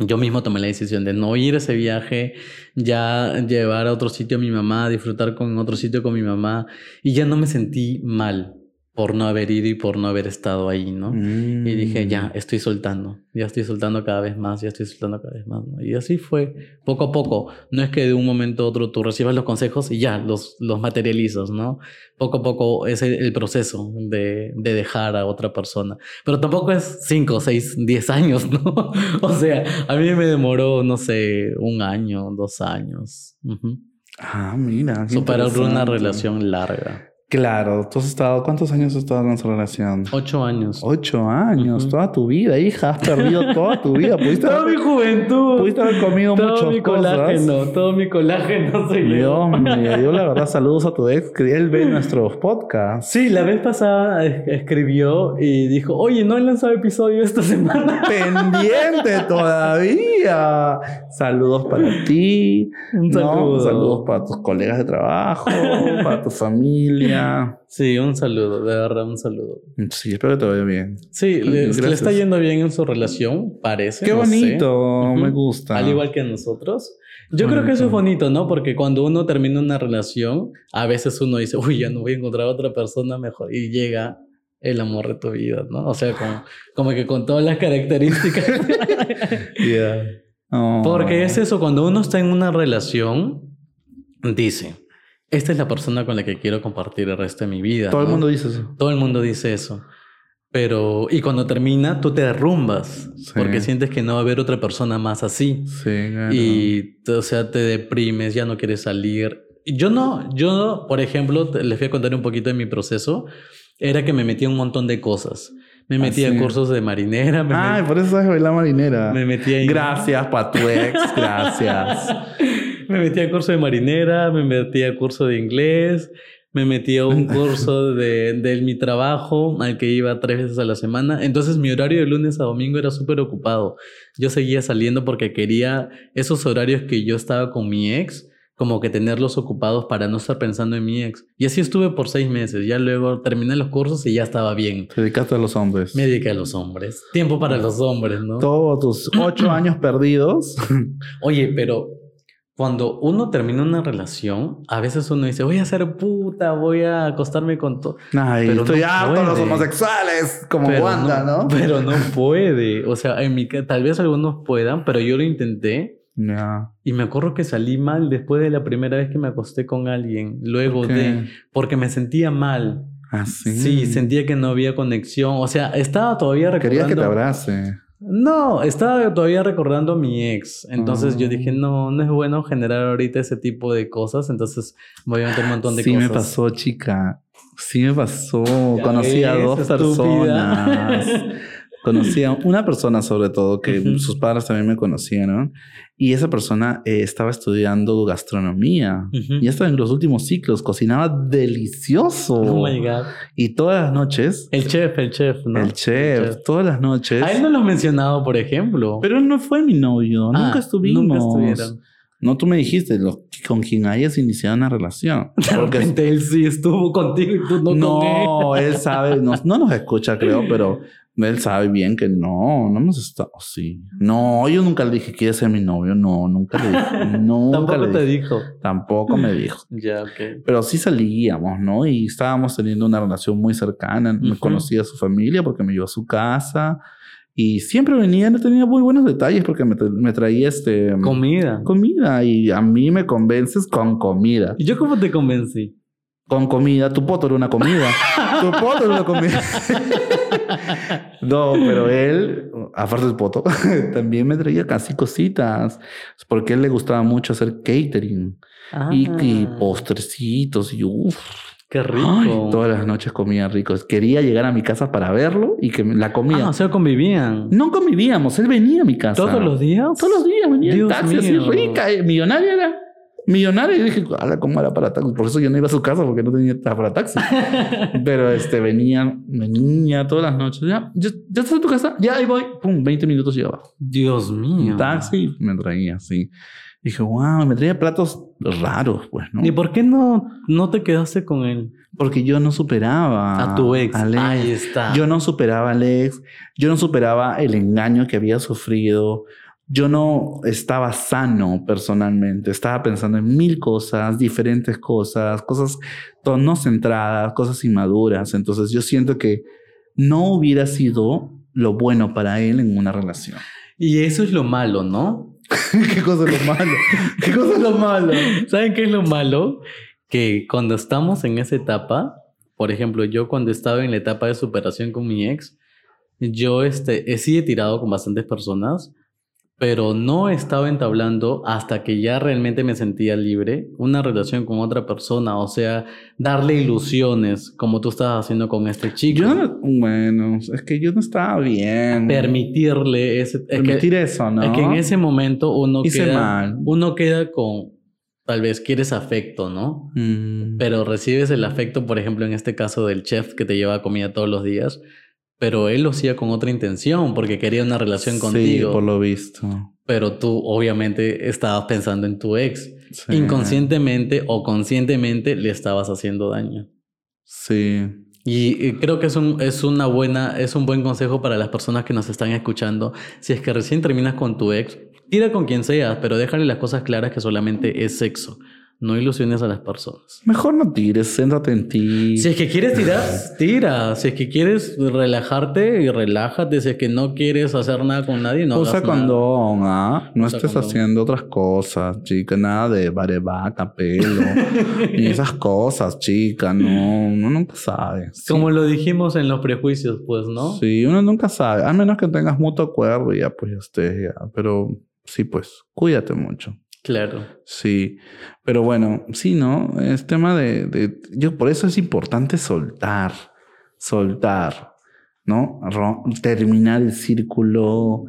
yo mismo tomé la decisión de no ir a ese viaje, ya llevar a otro sitio a mi mamá, disfrutar con otro sitio con mi mamá y ya no me sentí mal por no haber ido y por no haber estado ahí, ¿no? Y dije, ya, mm. estoy soltando, ya estoy soltando cada vez más, ya estoy soltando cada vez más, ¿no? Y así fue, poco a poco. No es que de un momento a otro tú recibas los consejos y ya, los, los materializas, ¿no? Poco a poco es el, proceso de, de, dejar a otra persona. Pero tampoco es 5, 6, 10 años, ¿no? [laughs] o sea, a mí me demoró, no sé, un año, dos años. Ah, mira. Superar una relación larga. Claro, tú has estado, ¿cuántos años has estado en esa relación? Ocho años. Ocho años, toda tu vida, hija, has perdido toda tu vida. ¿Pudiste toda mi juventud. Pudiste haber comido todo muchas mi colágeno, cosas. Todo mi colágeno soy Dios mío, yo la verdad saludos a tu ex, que él ve [laughs] nuestros podcasts. Sí, la vez pasada escribió y dijo, oye, no he lanzado episodio esta semana. [laughs] Pendiente todavía. Saludos para ti. Un saludo. Saludos para tus colegas de trabajo, para tu familia. Sí, un saludo, de verdad, un saludo. Sí, espero que te vaya bien. Sí, le, está yendo bien en su relación, parece. Qué bonito, me gusta. Al igual que nosotros. Yo creo que eso es bonito, ¿no? Porque cuando uno termina una relación, a veces uno dice, uy, ya no voy a encontrar otra persona mejor. Y llega el amor de tu vida, ¿no? O sea, como, como que con todas las características. [laughs] Porque es eso, cuando uno está en una relación, dice, esta es la persona con la que quiero compartir el resto de mi vida. Todo el mundo dice eso. Todo el mundo dice eso. Pero, y cuando termina, tú te derrumbas porque sientes que no va a haber otra persona más así. Sí, claro. Y, o sea, te deprimes, ya no quieres salir. Yo no, yo, por ejemplo, les voy a contar un poquito de mi proceso. Era que me metí un montón de cosas. Me metí a cursos de marinera. Ay, por eso sabes bailar marinera. Me metí ahí. Gracias, pa' tu ex. [laughs] Gracias. Me metí a curso de marinera, me metí a curso de inglés, me metí a un curso [laughs] de, de, mi trabajo al que iba tres veces a la semana. Entonces mi horario de lunes a domingo era súper ocupado. Yo seguía saliendo porque quería esos horarios que yo estaba con mi ex, como que tenerlos ocupados para no estar pensando en mi ex. Y así estuve por seis meses. Ya luego terminé los cursos y ya estaba bien. Te dedicaste a los hombres. Me dediqué a los hombres. Tiempo para los hombres, ¿no? Todos tus ocho [coughs] años perdidos. Oye, pero cuando uno termina una relación, a veces uno dice, voy a ser puta, voy a acostarme con todo. Ay, estoy harto los homosexuales, como Wanda, no, Pero no [laughs] puede. O sea, en mi tal vez algunos puedan, pero yo lo intenté. Y me acuerdo que salí mal después de la primera vez que me acosté con alguien. Luego de. Porque me sentía mal. Ah, sí. Sí, sentía que no había conexión. O sea, estaba todavía recordando. Quería que te abrace. No, estaba todavía recordando a mi ex. Entonces yo dije, ah. no, no es bueno generar ahorita ese tipo de cosas. Entonces voy a meter un montón de cosas. Sí me pasó, chica. Sí me pasó. Conocí a dos personas. [laughs] Conocí a una persona sobre todo que sus padres también me conocieron y esa persona eh, estaba estudiando gastronomía y estaba en los últimos ciclos, cocinaba delicioso. Oh my God. Y todas las noches. El chef, el chef, ¿no? El chef, todas las noches. A él no lo he mencionado, por ejemplo. Pero él no fue mi novio, nunca ah, estuvimos. Nunca estuvieron. No, tú me dijiste lo, con quien hayas iniciado una relación. [laughs] De repente él sí estuvo contigo y tú no, no él. sabe, no, no nos escucha, creo, pero él sabe bien que no, no hemos estado así. No, yo nunca le dije, ¿quieres ser mi novio? No, nunca le dije. [laughs] Nunca Tampoco le te dije. dijo. Tampoco me dijo. [laughs] Ya, ok. Pero sí salíamos, ¿no? Y estábamos teniendo una relación muy cercana. Me Ujú. conocía a su familia porque me llevó a su casa. Y siempre venía, no tenía muy buenos detalles porque me, me traía este, Comida. comida. Y a mí me convences con comida. ¿Y yo cómo te convencí? Con comida, tu poto era una comida. [laughs] tu poto era una comida. No, pero él, aparte del poto, [laughs] también me traía casi cositas. Porque a él le gustaba mucho hacer catering y, y postrecitos. Y uff, Qué rico. todas las noches comía rico. Quería llegar a mi casa para verlo y que la comía. Ah, o sea, convivían. No convivíamos, él venía a mi casa. ¿Todos los días? Todos los días venía en Dios taxi así mío. rica, eh, millonaria era. Millonaria y dije, ¿cómo era para taxi? Por eso yo no iba a su casa porque no tenía para taxi. [laughs] Pero este venía, venía todas las noches. Ya, ya, ya estás en tu casa, ya ahí voy. Pum, 20 minutos llegaba. Dios mío. Taxi me traía así. Dije, wow, me traía platos raros, pues, ¿no? ¿Y por qué no, no te quedaste con él? Porque yo no superaba A tu ex. ex. Ahí está. Yo no superaba al ex, yo no superaba el engaño que había sufrido, yo no estaba sano personalmente, estaba pensando en mil cosas, diferentes cosas, cosas no centradas, cosas inmaduras. Entonces yo siento que no hubiera sido lo bueno para él en una relación. Y eso es lo malo, ¿no? [laughs] ¿Qué cosa es lo malo? ¿Qué cosa es lo malo? ¿Saben qué es lo malo? Que cuando estamos en esa etapa, por ejemplo, yo cuando estaba en la etapa de superación con mi ex, yo este, he he tirado con bastantes personas, pero no estaba entablando hasta que ya realmente me sentía libre una relación con otra persona, o sea, darle ilusiones como tú estabas haciendo con este chico. Yo no- bueno, es que yo no estaba bien. Permitirle ese... es que- Permitir eso, ¿no? Es que en ese momento uno Hice queda, mal. uno queda con, tal vez quieres afecto, ¿no? Mm. Pero recibes el afecto, por ejemplo, en este caso del chef que te lleva comida todos los días, pero él lo hacía con otra intención porque quería una relación Sí, contigo, por lo visto. pero tú obviamente estabas pensando en tu ex. Sí. Inconscientemente o conscientemente le estabas haciendo daño. Sí. Y creo que es un, es una buena, es un buen consejo para las personas que nos están escuchando. Si es que recién terminas con tu ex, tira con quien seas, pero déjale las cosas claras que solamente es sexo. No ilusiones a las personas. Mejor no tires, céntrate en ti. Si es que quieres tirar, tira. Si es que quieres relajarte y relájate. Si es que no quieres hacer nada con nadie, no Usa hagas nada. condón, ¿ah? No Usa estés condón. haciendo otras cosas, chica. Nada de barebaca, pelo. [laughs] ni esas cosas, chica. No, uno nunca sabe. Sí, Como lo dijimos en los prejuicios, pues, ¿no? Sí, uno nunca sabe. A menos que tengas mutuo acuerdo y ya, pues ya estés, ya. Pero sí, pues, cuídate mucho. Claro. Sí, pero bueno, sí, ¿no? Es tema de, de- yo por eso es importante soltar, soltar, ¿no? Terminar el círculo,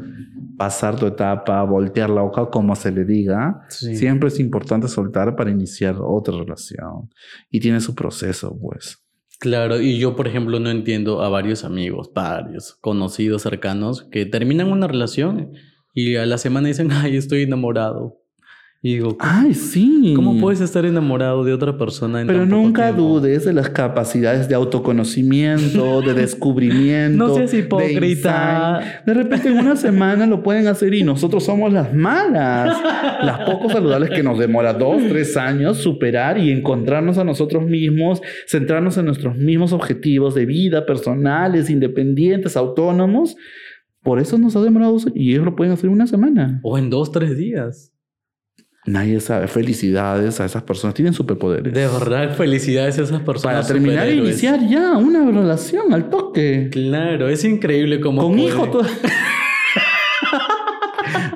pasar tu etapa, voltear la hoja, como se le diga. Sí. Siempre es importante soltar para iniciar otra relación. Y tiene su proceso, pues. Claro, y yo, por ejemplo, no entiendo a varios amigos, varios conocidos cercanos que terminan una relación y a la semana dicen, ay, estoy enamorado. Y digo, Ay, sí. ¿cómo puedes estar enamorado de otra persona? En Pero nunca tiempo? dudes de las capacidades de autoconocimiento, de descubrimiento. [laughs] No seas de hipócrita. insight. De, repente en una semana lo pueden hacer y nosotros somos las malas. Las poco saludables que nos demora dos, tres años superar y encontrarnos a nosotros mismos, centrarnos en nuestros mismos objetivos de vida, personales, independientes, autónomos. Por eso nos ha demorado y ellos lo pueden hacer en una semana. O en dos, tres días. Nadie sabe. Felicidades a esas personas. Tienen superpoderes. De verdad, felicidades a esas personas. Para terminar e iniciar ya una relación al toque. Claro, es increíble cómo. Con puede- hijo todo. [laughs]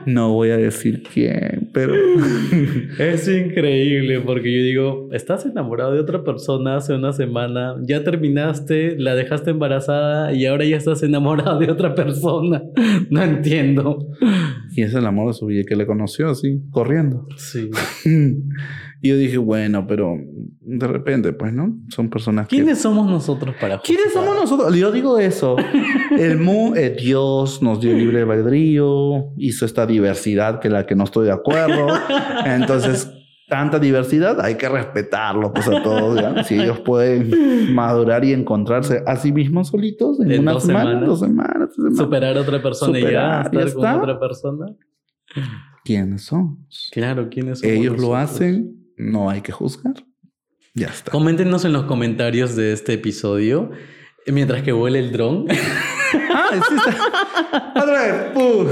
no voy a decir quién, pero [laughs] Es increíble porque yo digo, estás enamorado de otra persona hace una semana, ya terminaste, la dejaste embarazada y ahora ya estás enamorado de otra persona. [laughs] No entiendo. y es el amor de su vida que le conoció así, corriendo. Sí. [laughs] y yo dije, bueno, pero de repente, pues, ¿no? Son personas que ¿Quiénes somos nosotros para ¿Quiénes juzgar? somos nosotros? Yo digo eso. [laughs] El mu, eh, Dios nos dio libre albedrío, hizo esta diversidad que la que no estoy de acuerdo. Entonces, tanta diversidad, hay que respetarlo, pues a todos. ¿ya? Si ellos pueden madurar y encontrarse a sí mismos solitos en, En una dos semana, semanas. dos semanas, tres semanas. Superar a otra persona y ya Superar, ya estar con otra persona. ¿Quiénes son? Claro, ¿quiénes somos Ellos lo hacen, no hay que juzgar. Ya está. Coméntenos en los comentarios de este episodio mientras que vuela el dron. Ah, sí está. Otra vez. ¡pum!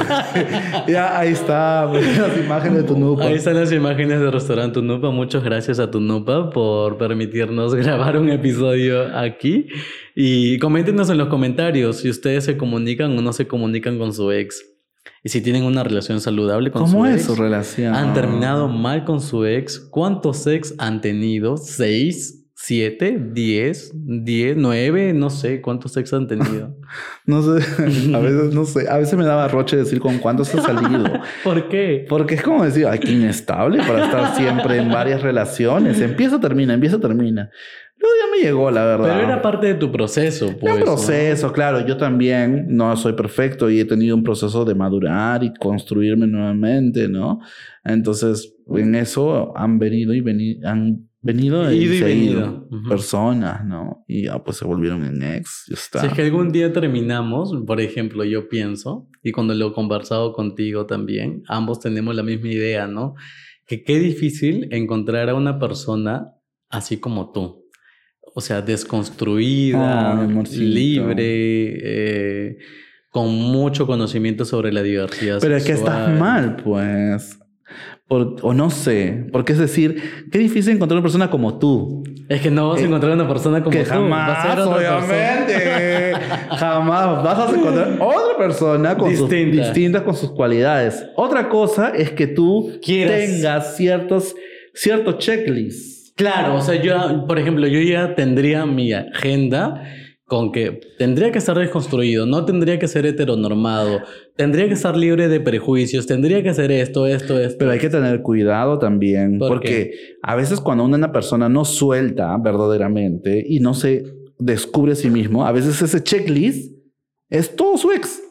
ya, ahí está. pues, Las imágenes de tu nupa. Ahí están las imágenes del restaurante Tunupa. Muchas gracias a Tunupa por permitirnos [laughs] grabar un episodio aquí. Y coméntenos en los comentarios si ustedes se comunican o no se comunican con su ex. Y si tienen una relación saludable con ¿Cómo su es ex. su relación? ¿Han terminado mal con su ex? ¿Cuántos ex han tenido? ¿Seis? ¿Siete? ¿Diez? ¿Diez? ¿Nueve? No sé cuántos ex han tenido. [laughs] No sé. A veces no sé. A veces me daba roche decir con cuántos he salido. [laughs] ¿Por qué? Porque es como decir, ay, qué inestable para estar siempre en varias relaciones. Empieza, termina, empieza, termina. Luego ya me llegó, la verdad. Pero era parte de tu proceso, Es pues. un ¿no? proceso, claro. Yo también no soy perfecto y he tenido un proceso de madurar y construirme nuevamente, ¿no? Entonces, en eso han venido y veni- han venido y, y venido. Ujú. personas, ¿no? Y ya pues se volvieron en ex. Ya está. Si es que algún día terminamos, por ejemplo, yo pienso, y cuando lo he conversado contigo también, ambos tenemos la misma idea, ¿no? Que qué difícil encontrar a una persona así como tú. O sea, desconstruida, amorcito. libre, eh, con mucho conocimiento sobre la diversidad Pero es que estás sexual. mal, pues. Por- o no sé. Porque es decir, qué difícil encontrar una persona como tú. Es que no vas a Eh, encontrar una persona como que tú. jamás, va a obviamente. [laughs] jamás vas a encontrar otra persona con sus, Distinta. distintas con sus cualidades. Otra cosa es que tú Quieras. tengas ciertos, ciertos checklists. Claro, o sea, yo, por ejemplo, yo ya tendría mi agenda con que tendría que estar desconstruido, no tendría que ser heteronormado, tendría que estar libre de prejuicios, tendría que hacer esto, esto, esto. Pero hay que tener cuidado también, ¿Por porque a veces cuando una persona no suelta verdaderamente y no se descubre a sí mismo, a veces ese checklist es todo su ex.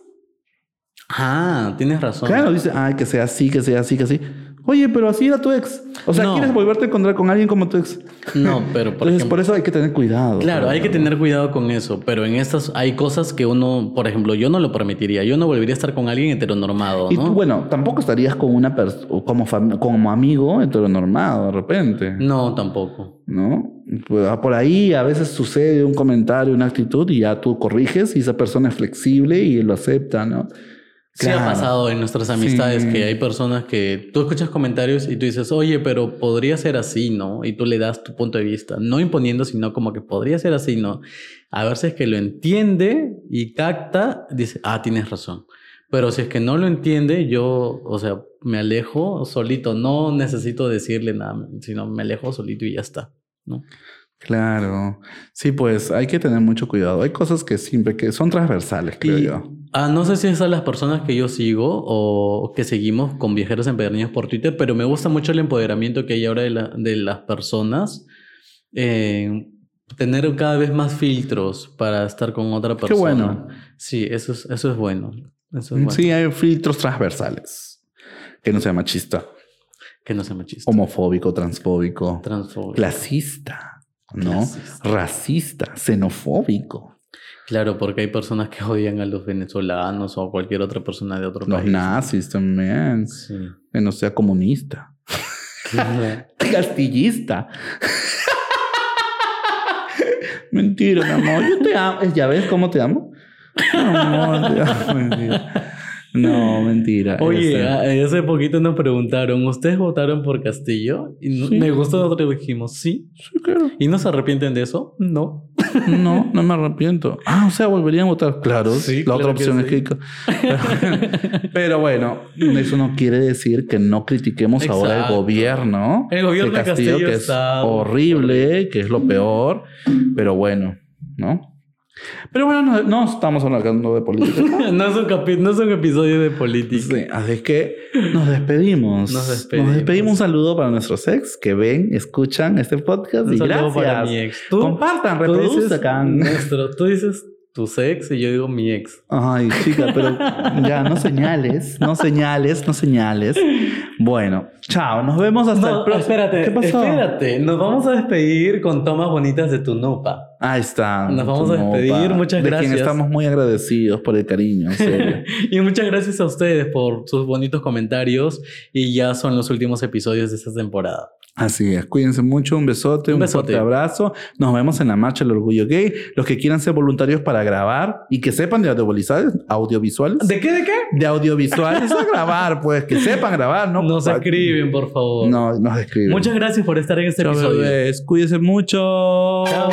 Ah, tienes razón. Claro, dice, ay, que sea así, que sea así, que así. Oye, pero así era tu ex. O sea, No. ¿quieres volverte a encontrar con alguien como tu ex? No, pero por Entonces, ejemplo, por eso hay que tener cuidado. Claro, hay que tener cuidado con eso, pero en estas hay cosas que uno, por ejemplo, yo no lo permitiría, yo no volvería a estar con alguien heteronormado, Y tú, bueno, tampoco estarías con una persona, como, como amigo heteronormado de repente. No, tampoco. ¿no? Pues, ah, Por ahí a veces sucede un comentario, una actitud y ya tú corriges y esa persona es flexible y lo acepta, ¿no? Sí ha Claro. pasado en nuestras amistades Sí. que hay personas que tú escuchas comentarios y tú dices, oye, pero podría ser así, ¿no? Y tú le das tu punto de vista, no imponiendo, sino como que podría ser así, ¿no? A ver si es que lo entiende y capta, dice, ah, tienes razón. Pero si es que no lo entiende, yo, o sea, me alejo solito, no necesito decirle nada, sino me alejo solito y ya está, ¿no? Claro. Sí, pues hay que tener mucho cuidado. Hay cosas que siempre que son transversales, creo Y- yo. Ah, no sé si esas son las personas que yo sigo o que seguimos con viajeros empedernidos por Twitter, pero me gusta mucho el empoderamiento que hay ahora de, la- de las personas. eh, tener cada vez más filtros para estar con otra persona. bueno. Sí, eso es, eso es bueno. Eso es bueno. Sí, hay filtros transversales. Que no sea machista, Que no sea machista. homofóbico, transfóbico, Transfóbico. clasista, ¿no? Clasista. Racista, xenofóbico. Claro, porque hay personas que odian a los venezolanos o a cualquier otra persona de otro Los país. nazis también. Sí. Que no sea comunista. [laughs] [laughs] Castillista. Mentira, mi amor. Yo te amo. ¿Ya ves cómo te amo? No, amor, te amo. Mentira. No, mentira. Oye, hace poquito nos preguntaron, ¿ustedes votaron por Castillo? Y Sí. me gustó, nosotros dijimos, sí. sí, claro. ¿Y no se arrepienten de eso? No. No, no me arrepiento. Ah, o sea, volverían a votar. Claro. Sí, la otra que opción sí. es [laughs] que. Pero bueno, eso no quiere decir que no critiquemos ahora el gobierno. El gobierno de Castillo que es horrible, que es lo peor. Pero bueno, ¿no? Pero bueno, no, no estamos hablando de política. [laughs] no, es un no es un episodio de política. Sí, así que nos despedimos. Nos despedimos. Un saludo para nuestros ex que ven, escuchan este podcast Un y saludo gracias. para mi ex. ¿Tú, Compartan, reproduzcan. nuestro, tú dices tu ex y yo digo mi ex. Ay, chica, pero ya no señales, no señales, no señales. Bueno, chao, nos vemos hasta No, el próximo. espérate, ¿Qué pasó? espérate. Nos vamos a despedir con tomas bonitas de tu nupa. Ahí está. Nos vamos a despedir, muchas de quien gracias. estamos muy agradecidos por el cariño, en serio. [laughs] y muchas gracias a ustedes por sus bonitos comentarios. Y ya son los últimos episodios de esta temporada. Así es, cuídense mucho, un besote, Un besote. fuerte abrazo. Nos vemos en la marcha del orgullo gay. Los que quieran ser voluntarios para grabar y que sepan de audiovisuales, audiovisuales, ¿De qué? ¿De qué? de audiovisuales a grabar, pues que sepan grabar, no Nos escriben, por favor. No, nos escriben. Muchas gracias por estar en este episodio. bebés. Cuídense mucho. Chao.